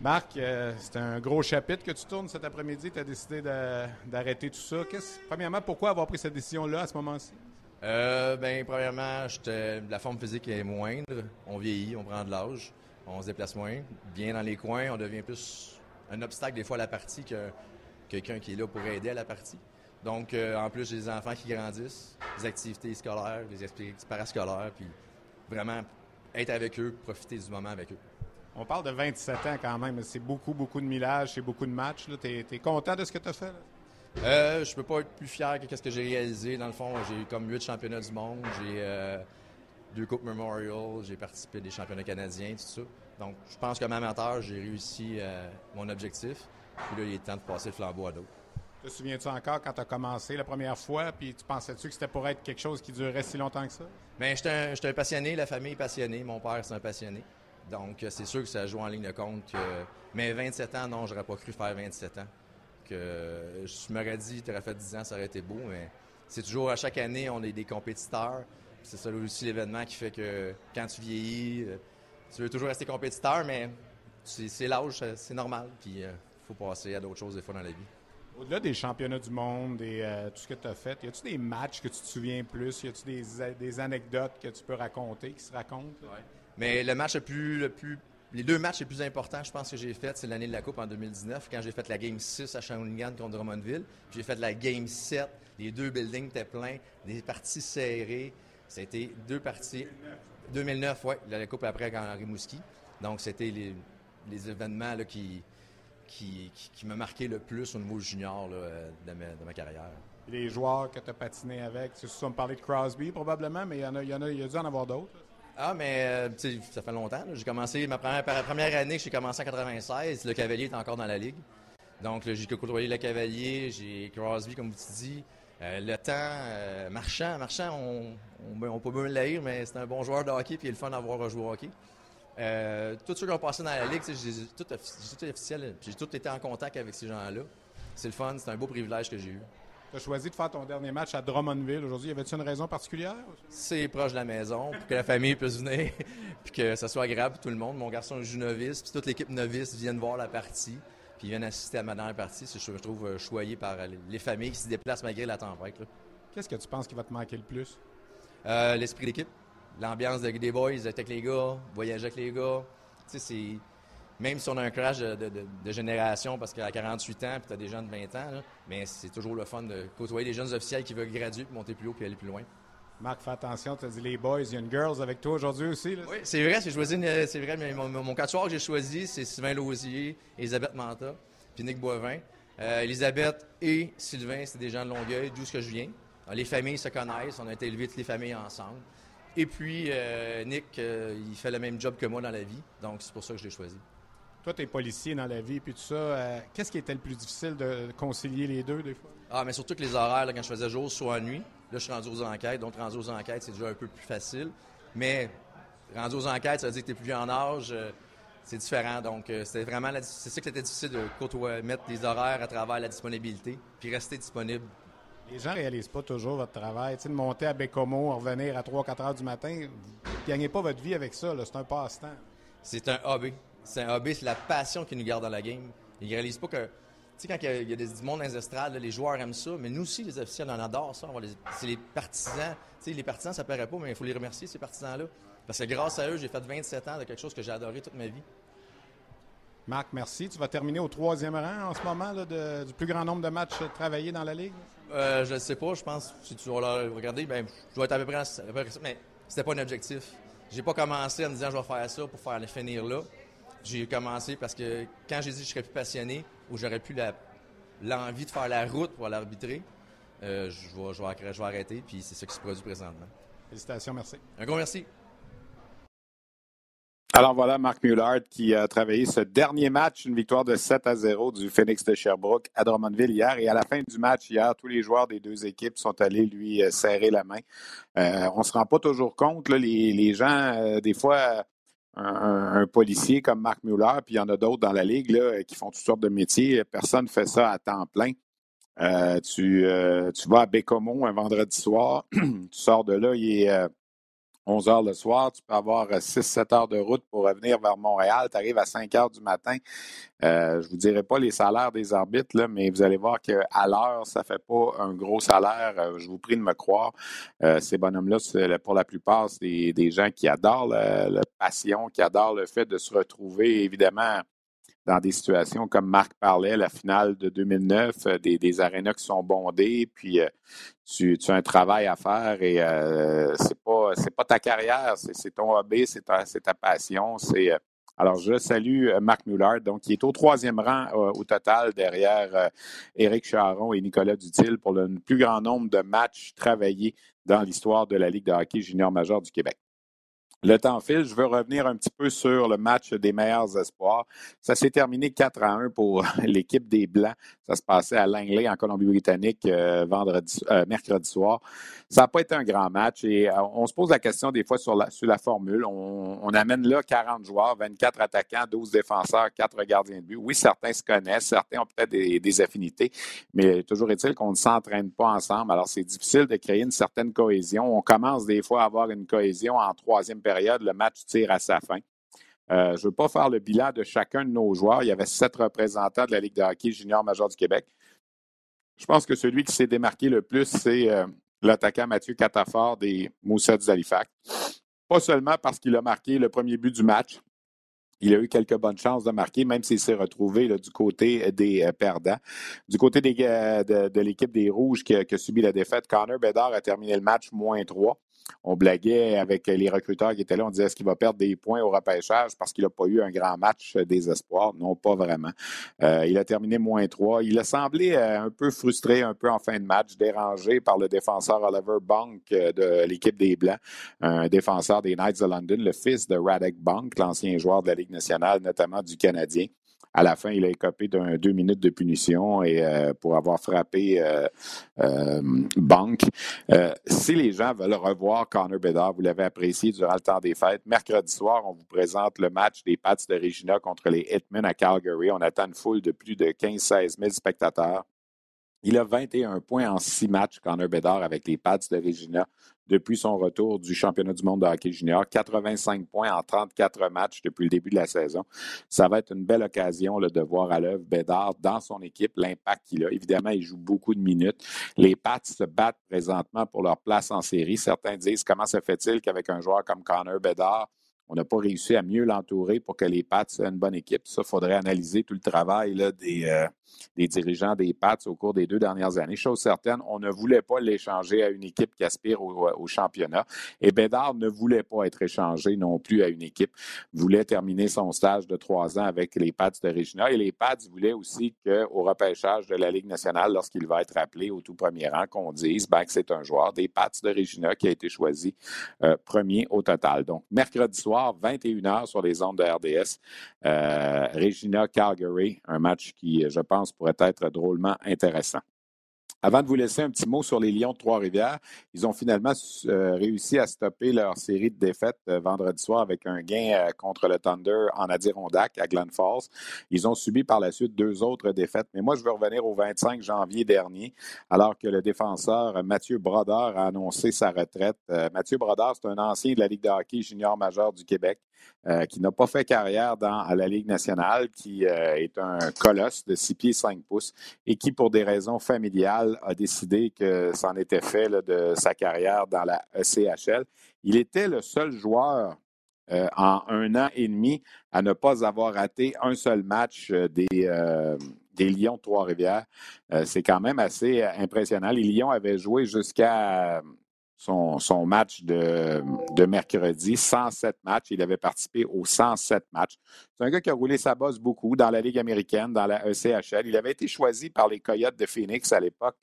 Marc, euh, c'est un gros chapitre que tu tournes cet après-midi. Tu as décidé d'arrêter tout ça. Premièrement, pourquoi avoir pris cette décision-là à ce moment-ci? Euh, ben, premièrement, la forme physique est moindre. On vieillit, on prend de l'âge, on se déplace moins. Bien dans les coins, on devient plus un obstacle des fois à la partie que quelqu'un qui est là pour aider à la partie. Donc, euh, en plus, j'ai des enfants qui grandissent, des activités scolaires, des activités parascolaires, puis vraiment être avec eux, profiter du moment avec eux. On parle de 27 ans quand même. C'est beaucoup, beaucoup de millage, c'est beaucoup de matchs. Tu es, content de ce que tu as fait? Je Euh, je peux pas être plus fier que ce que j'ai réalisé. Dans le fond, j'ai eu comme huit championnats du monde. J'ai euh, deux Coupes Memorial. J'ai participé à des championnats canadiens, tout ça. Donc, je pense comme amateur, j'ai réussi euh, mon objectif. Puis là, il est temps de passer le flambeau à d'autres. Te souviens-tu encore quand tu as commencé la première fois, puis tu pensais-tu que c'était pour être quelque chose qui durerait si longtemps que ça? Bien, j'étais un, un, passionné, la famille est passionnée, mon père c'est un passionné. Donc, c'est sûr que ça joue en ligne de compte. Mais 27 ans, non, j'aurais pas cru faire 27 ans. Que je m'aurais dit, tu aurais fait 10 ans, ça aurait été beau, mais c'est toujours à chaque année, on est des compétiteurs. C'est ça aussi l'événement qui fait que quand tu vieillis, euh, tu veux toujours rester compétiteur, mais c'est l'âge, c'est normal. Puis il euh, faut passer à d'autres choses des fois dans la vie. Au-delà des championnats du monde et euh, tout ce que tu as fait, y a-tu des matchs que tu te souviens plus? Y a-tu des, des, anecdotes que tu peux raconter, qui se racontent? Mais le match le plus, le plus les deux matchs les plus importants, je pense, que j'ai fait, c'est l'année de la Coupe en 2019, quand j'ai fait la Game 6 à Shawinigan contre Drummondville. J'ai fait la Game 7. Les deux buildings étaient pleins, des parties serrées. C'était deux parties. 2009, oui. La Coupe après quand Rimouski. Donc, c'était les, événements qui, qui, qui, m'ont marqué le plus au niveau junior de, ma, carrière. Les joueurs que tu as patiné avec, tu me parler de Crosby probablement, mais il y, en a, il y, il y a dû en avoir d'autres. Ah, mais euh, ça fait longtemps. J'ai commencé ma première, première année, j'ai commencé en 96. Le Cavalier est encore dans la ligue. Donc, j'ai côtoyé le Cavalier, j'ai Crosby, comme tu dis. Euh, le temps, euh, Marchand, Marchand, on, on, peut même l'haïr, mais c'est un bon joueur de hockey, puis il est le fun d'avoir joué au hockey. tous ceux qui ont passé dans la ligue, j'ai tout, tout officiel, j'ai tout été en contact avec ces gens-là. C'est le fun, c'est un beau privilège que j'ai eu. Tu as choisi de faire ton dernier match à Drummondville aujourd'hui. Y avait-il une raison particulière? C'est proche de la maison, pour que la famille puisse venir, puis que ça soit agréable pour tout le monde. Mon garçon joue novice, puis toute l'équipe novice vient voir la partie, puis viennent assister à ma dernière partie. Je me trouve euh, choyé par les familles qui se déplacent malgré la tempête. Qu'est-ce que tu penses qui va te manquer le plus? Euh, l'esprit d'équipe, l'ambiance des boys, être avec les gars, voyager avec les gars. Tu sais, c'est même si on a un crash de, génération, parce qu'à 48 ans, puis tu as des gens de 20 ans, mais c'est toujours le fun de côtoyer des jeunes officiels qui veulent graduer, puis monter plus haut, puis aller plus loin. Marc, fais attention, tu as dit les boys, il y a une girls avec toi aujourd'hui aussi. Oui, c'est vrai, c'est choisi, c'est vrai, mais mon, mon quatuor que j'ai choisi, c'est Sylvain Lausier, Elisabeth Manta, puis Nick Boivin. Euh, Elisabeth et Sylvain, c'est des gens de Longueuil, d'où ce que je viens. Les familles se connaissent, on a été élevés toutes les familles ensemble. Et puis, euh, Nick, euh, il fait le même job que moi dans la vie, donc c'est pour ça que je l'ai choisi. Toi, tu es policier dans la vie, puis tout ça. Euh, qu'est-ce qui était le plus difficile de concilier les deux, des fois? Ah, mais surtout que les horaires, quand je faisais jour, soit nuit. Là, je suis rendu aux enquêtes. Donc, rendu aux enquêtes, c'est déjà un peu plus facile. Mais rendu aux enquêtes, ça veut dire que tu es plus vieux en âge. Euh, c'est différent. Donc, euh, c'était vraiment c'est ça qui était difficile de côtoyer, mettre des horaires à travers la disponibilité, puis rester disponible. Les gens ne réalisent pas toujours votre travail. Tu sais, de monter à Bécomo, revenir à 3-4 heures du matin, vous ne gagnez pas votre vie avec ça. C'est un passe-temps. C'est un hobby. C'est un hobby, c'est la passion qui nous garde dans la game. Ils ne réalisent pas que, tu sais, quand il y a, des, du monde dans les estrades, les joueurs aiment ça, mais nous aussi, les officiels, on adore ça. C'est les partisans. Tu sais, les partisans, ça paraît pas, mais il faut les remercier, ces partisans-là. Parce que grâce à eux, j'ai fait 27 ans de quelque chose que j'ai adoré toute ma vie. Marc, merci. Tu vas terminer au troisième rang en ce moment du plus grand nombre de matchs travaillés dans la Ligue? Euh, je ne sais pas. Je pense si tu vas regarder, ben, je dois être à peu près, à peu près Mais c'était pas un objectif. J'ai pas commencé en me disant je vais faire ça pour faire le finir là. J'ai commencé parce que quand j'ai dit que je serais plus passionné ou j'aurais plus l'envie de faire la route pour l'arbitrer, euh, je, vais, je, vais, je vais arrêter. Puis c'est ce qui se produit présentement. Félicitations, merci. Un gros merci. Alors voilà Marc Mullard qui a travaillé ce dernier match, une victoire de 7 à 0 du Phoenix de Sherbrooke à Drummondville hier. Et à la fin du match hier, tous les joueurs des deux équipes sont allés lui euh, serrer la main. Euh, on ne se rend pas toujours compte, les, gens, euh, des fois, un, policier comme Marc Muller, puis il y en a d'autres dans la ligue qui font toutes sortes de métiers. Personne ne fait ça à temps plein. tu, tu vas à Bécomo un vendredi soir, tu sors de là, il est 11 heures le soir, tu peux avoir 6-7 euh, heures de route pour revenir vers Montréal. Tu arrives à 5 heures du matin. Euh, je ne vous dirai pas les salaires des arbitres, mais vous allez voir qu'à l'heure, ça ne fait pas un gros salaire. Euh, je vous prie de me croire. ces bonhommes-là, pour la plupart, c'est des, gens qui adorent la, passion, qui adorent le fait de se retrouver, évidemment, dans des situations comme Marc parlait, la finale de 2009, euh, des, des arénas qui sont bondés, puis euh, tu, as un travail à faire et euh, c'est pas pas ta carrière, c'est ton hobby, c'est ta, passion. C'est alors je salue Marc Muller, donc qui est au troisième rang au total derrière Éric Charon et Nicolas Dutil pour le plus grand nombre de matchs travaillés dans l'histoire de la Ligue de hockey junior majeur du Québec. Le temps file. Je veux revenir un petit peu sur le match des meilleurs espoirs. Ça s'est terminé 4 à 1 pour l'équipe des Blancs. Ça se passait à Langley, en Colombie-Britannique, euh, vendredi, euh, mercredi soir. Ça n'a pas été un grand match et euh, on se pose la question des fois sur la, formule. On, amène là 40 joueurs, 24 attaquants, 12 défenseurs, 4 gardiens de but. Oui, certains se connaissent, certains ont peut-être des, des affinités, mais toujours est-il qu'on ne s'entraîne pas ensemble. Alors, c'est difficile de créer une certaine cohésion. On commence des fois à avoir une cohésion en troisième période, le match tire à sa fin. Euh, je ne veux pas faire le bilan de chacun de nos joueurs. Il y avait sept représentants de la Ligue de hockey junior major du Québec. Je pense que celui qui s'est démarqué le plus, c'est euh, l'attaquant Mathieu Catafort des Moussets d'Halifax. Pas seulement parce qu'il a marqué le premier but du match, il a eu quelques bonnes chances de marquer, même s'il s'est retrouvé du côté des euh, perdants. Du côté de, l'équipe des Rouges qui a, qui a, subi la défaite, Connor Bedard a terminé le match moins 3 on blaguait avec les recruteurs qui étaient là. On disait est-ce qu'il va perdre des points au repêchage parce qu'il n'a pas eu un grand match des espoirs? Non, pas vraiment. Euh, il a terminé moins 3. Il a semblé euh, un peu frustré, un peu en fin de match, dérangé par le défenseur Oliver Bunk euh, de l'équipe des Blancs, un défenseur des Knights de London, le fils de Radek Bunk, l'ancien joueur de la Ligue nationale, notamment du Canadien. À la fin, il a écopé d'un deux minutes de punition euh, pour avoir frappé euh, euh, Bank. si les gens veulent revoir Connor Bedard, vous l'avez apprécié durant le temps des fêtes, mercredi soir, on vous présente le match des Pats de Regina contre les Hitmen à Calgary. On attend une foule de plus de 15-16 000 spectateurs. Il a 21 points en six matchs, Connor Bedard, avec les Pats de Regina depuis son retour du championnat du monde de hockey junior. 85 points en 34 matchs depuis le début de la saison. Ça va être une belle occasion de voir à l'œuvre Bédard dans son équipe, l'impact qu'il a. Évidemment, il joue beaucoup de minutes. Les Pats se battent présentement pour leur place en série. Certains disent comment se fait-il qu'avec un joueur comme Connor Bedard, on n'a pas réussi à mieux l'entourer pour que les Pats soient une bonne équipe. Ça, il faudrait analyser tout le travail euh, des dirigeants des Pats au cours des deux dernières années. Chose certaine, on ne voulait pas l'échanger à une équipe qui aspire au, championnat. Et Bédard ne voulait pas être échangé non plus à une équipe. Voulait terminer son stage de trois ans avec les Pats de Regina. Et les Pats voulaient aussi qu'au repêchage de la Ligue nationale, lorsqu'il va être appelé au tout premier rang, qu'on dise ben, que c'est un joueur des Pats de Regina qui a été choisi euh, premier au total. Donc, mercredi soir, 21h sur les ondes de RDS, euh, Regina Calgary, un match qui, je pense, pourrait être drôlement intéressant. Avant de vous laisser un petit mot sur les Lions de Trois-Rivières, ils ont finalement euh, réussi à stopper leur série de défaites euh, vendredi soir avec un gain euh, contre le Thunder en Adirondack à Glen Falls. Ils ont subi par la suite deux autres défaites. Mais moi, je veux revenir au 25 janvier dernier, alors que le défenseur Mathieu Brodeur a annoncé sa retraite. Mathieu Brodeur, c'est un ancien de la Ligue de hockey junior majeur du Québec. Qui n'a pas fait carrière dans à la Ligue nationale, qui est un colosse de 6 pieds 5 pouces et qui, pour des raisons familiales, a décidé que c'en était fait de sa carrière dans la ECHL. Il était le seul joueur euh, en un an et demi à ne pas avoir raté un seul match euh, des, euh, des Lions de Trois-Rivières. c'est quand même assez impressionnant. Les Lions avaient joué jusqu'à son, match de, mercredi, 107 matchs. Il avait participé aux 107 matchs. C'est un gars qui a roulé sa bosse beaucoup dans la Ligue américaine, dans la ECHL. Il avait été choisi par les Coyotes de Phoenix à l'époque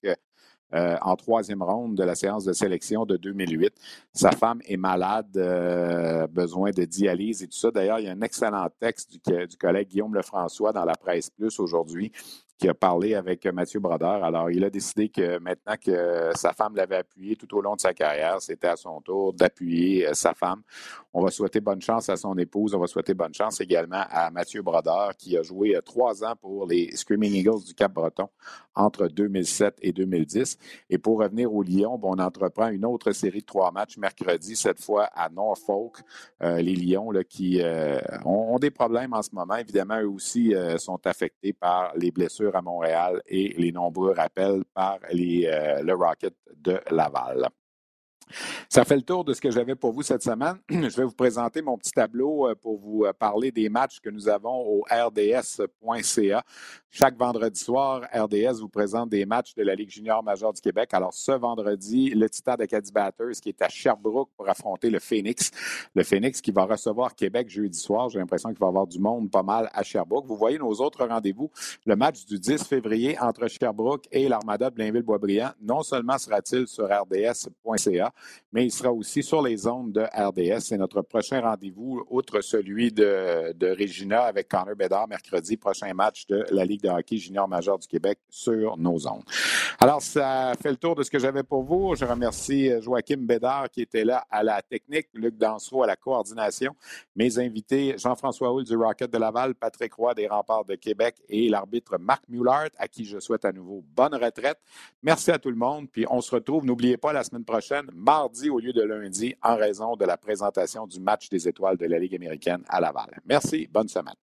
euh, en troisième ronde de la séance de sélection de 2008. Sa femme est malade, euh, besoin de dialyse et tout ça. D'ailleurs, il y a un excellent texte du, du collègue Guillaume Lefrançois dans la presse plus aujourd'hui qui a parlé avec Mathieu Brodeur. Alors, il a décidé que maintenant que sa femme l'avait appuyé tout au long de sa carrière, c'était à son tour d'appuyer euh, sa femme. On va souhaiter bonne chance à son épouse. On va souhaiter bonne chance également à Mathieu Brodeur, qui a joué euh, trois ans pour les Screaming Eagles du Cap-Breton entre 2007 et 2010. Et pour revenir au Lyon, on entreprend une autre série de trois matchs mercredi, cette fois à Norfolk. Euh, les Lions là, qui ont, des problèmes en ce moment. Évidemment, eux aussi sont affectés par les blessures à Montréal et les nombreux rappels par les, euh, le Rocket de Laval. Ça fait le tour de ce que j'avais pour vous cette semaine. Je vais vous présenter mon petit tableau euh, pour vous euh, parler des matchs que nous avons au rds.ca. Chaque vendredi soir, RDS vous présente des matchs de la Ligue junior majeure du Québec. Alors, ce vendredi, le Titan de Caddy Batters qui est à Sherbrooke pour affronter le Phoenix. Le Phoenix qui va recevoir Québec jeudi soir. J'ai l'impression qu'il va y avoir du monde pas mal à Sherbrooke. Vous voyez nos autres rendez-vous. Le match du 10 février entre Sherbrooke et l'Armada de Blainville-Boisbriand. Non seulement sera-t-il sur rds.ca, mais il sera aussi sur les ondes de RDS. C'est notre prochain rendez-vous, outre celui de, de Regina avec Connor Bedard mercredi, prochain match de la Ligue de hockey junior majeur du Québec sur nos ondes. Alors, ça fait le tour de ce que j'avais pour vous. Je remercie euh, Joachim Bédard qui était là à la technique, Luc Dansereau à la coordination, mes invités Jean-François Hull du Rocket de Laval, Patrick Roy des Remparts de Québec et l'arbitre Marc Mullard à qui je souhaite à nouveau bonne retraite. Merci à tout le monde, puis on se retrouve, n'oubliez pas, la semaine prochaine, mardi au lieu de lundi, en raison de la présentation du match des étoiles de la Ligue américaine à Laval. Merci, bonne semaine.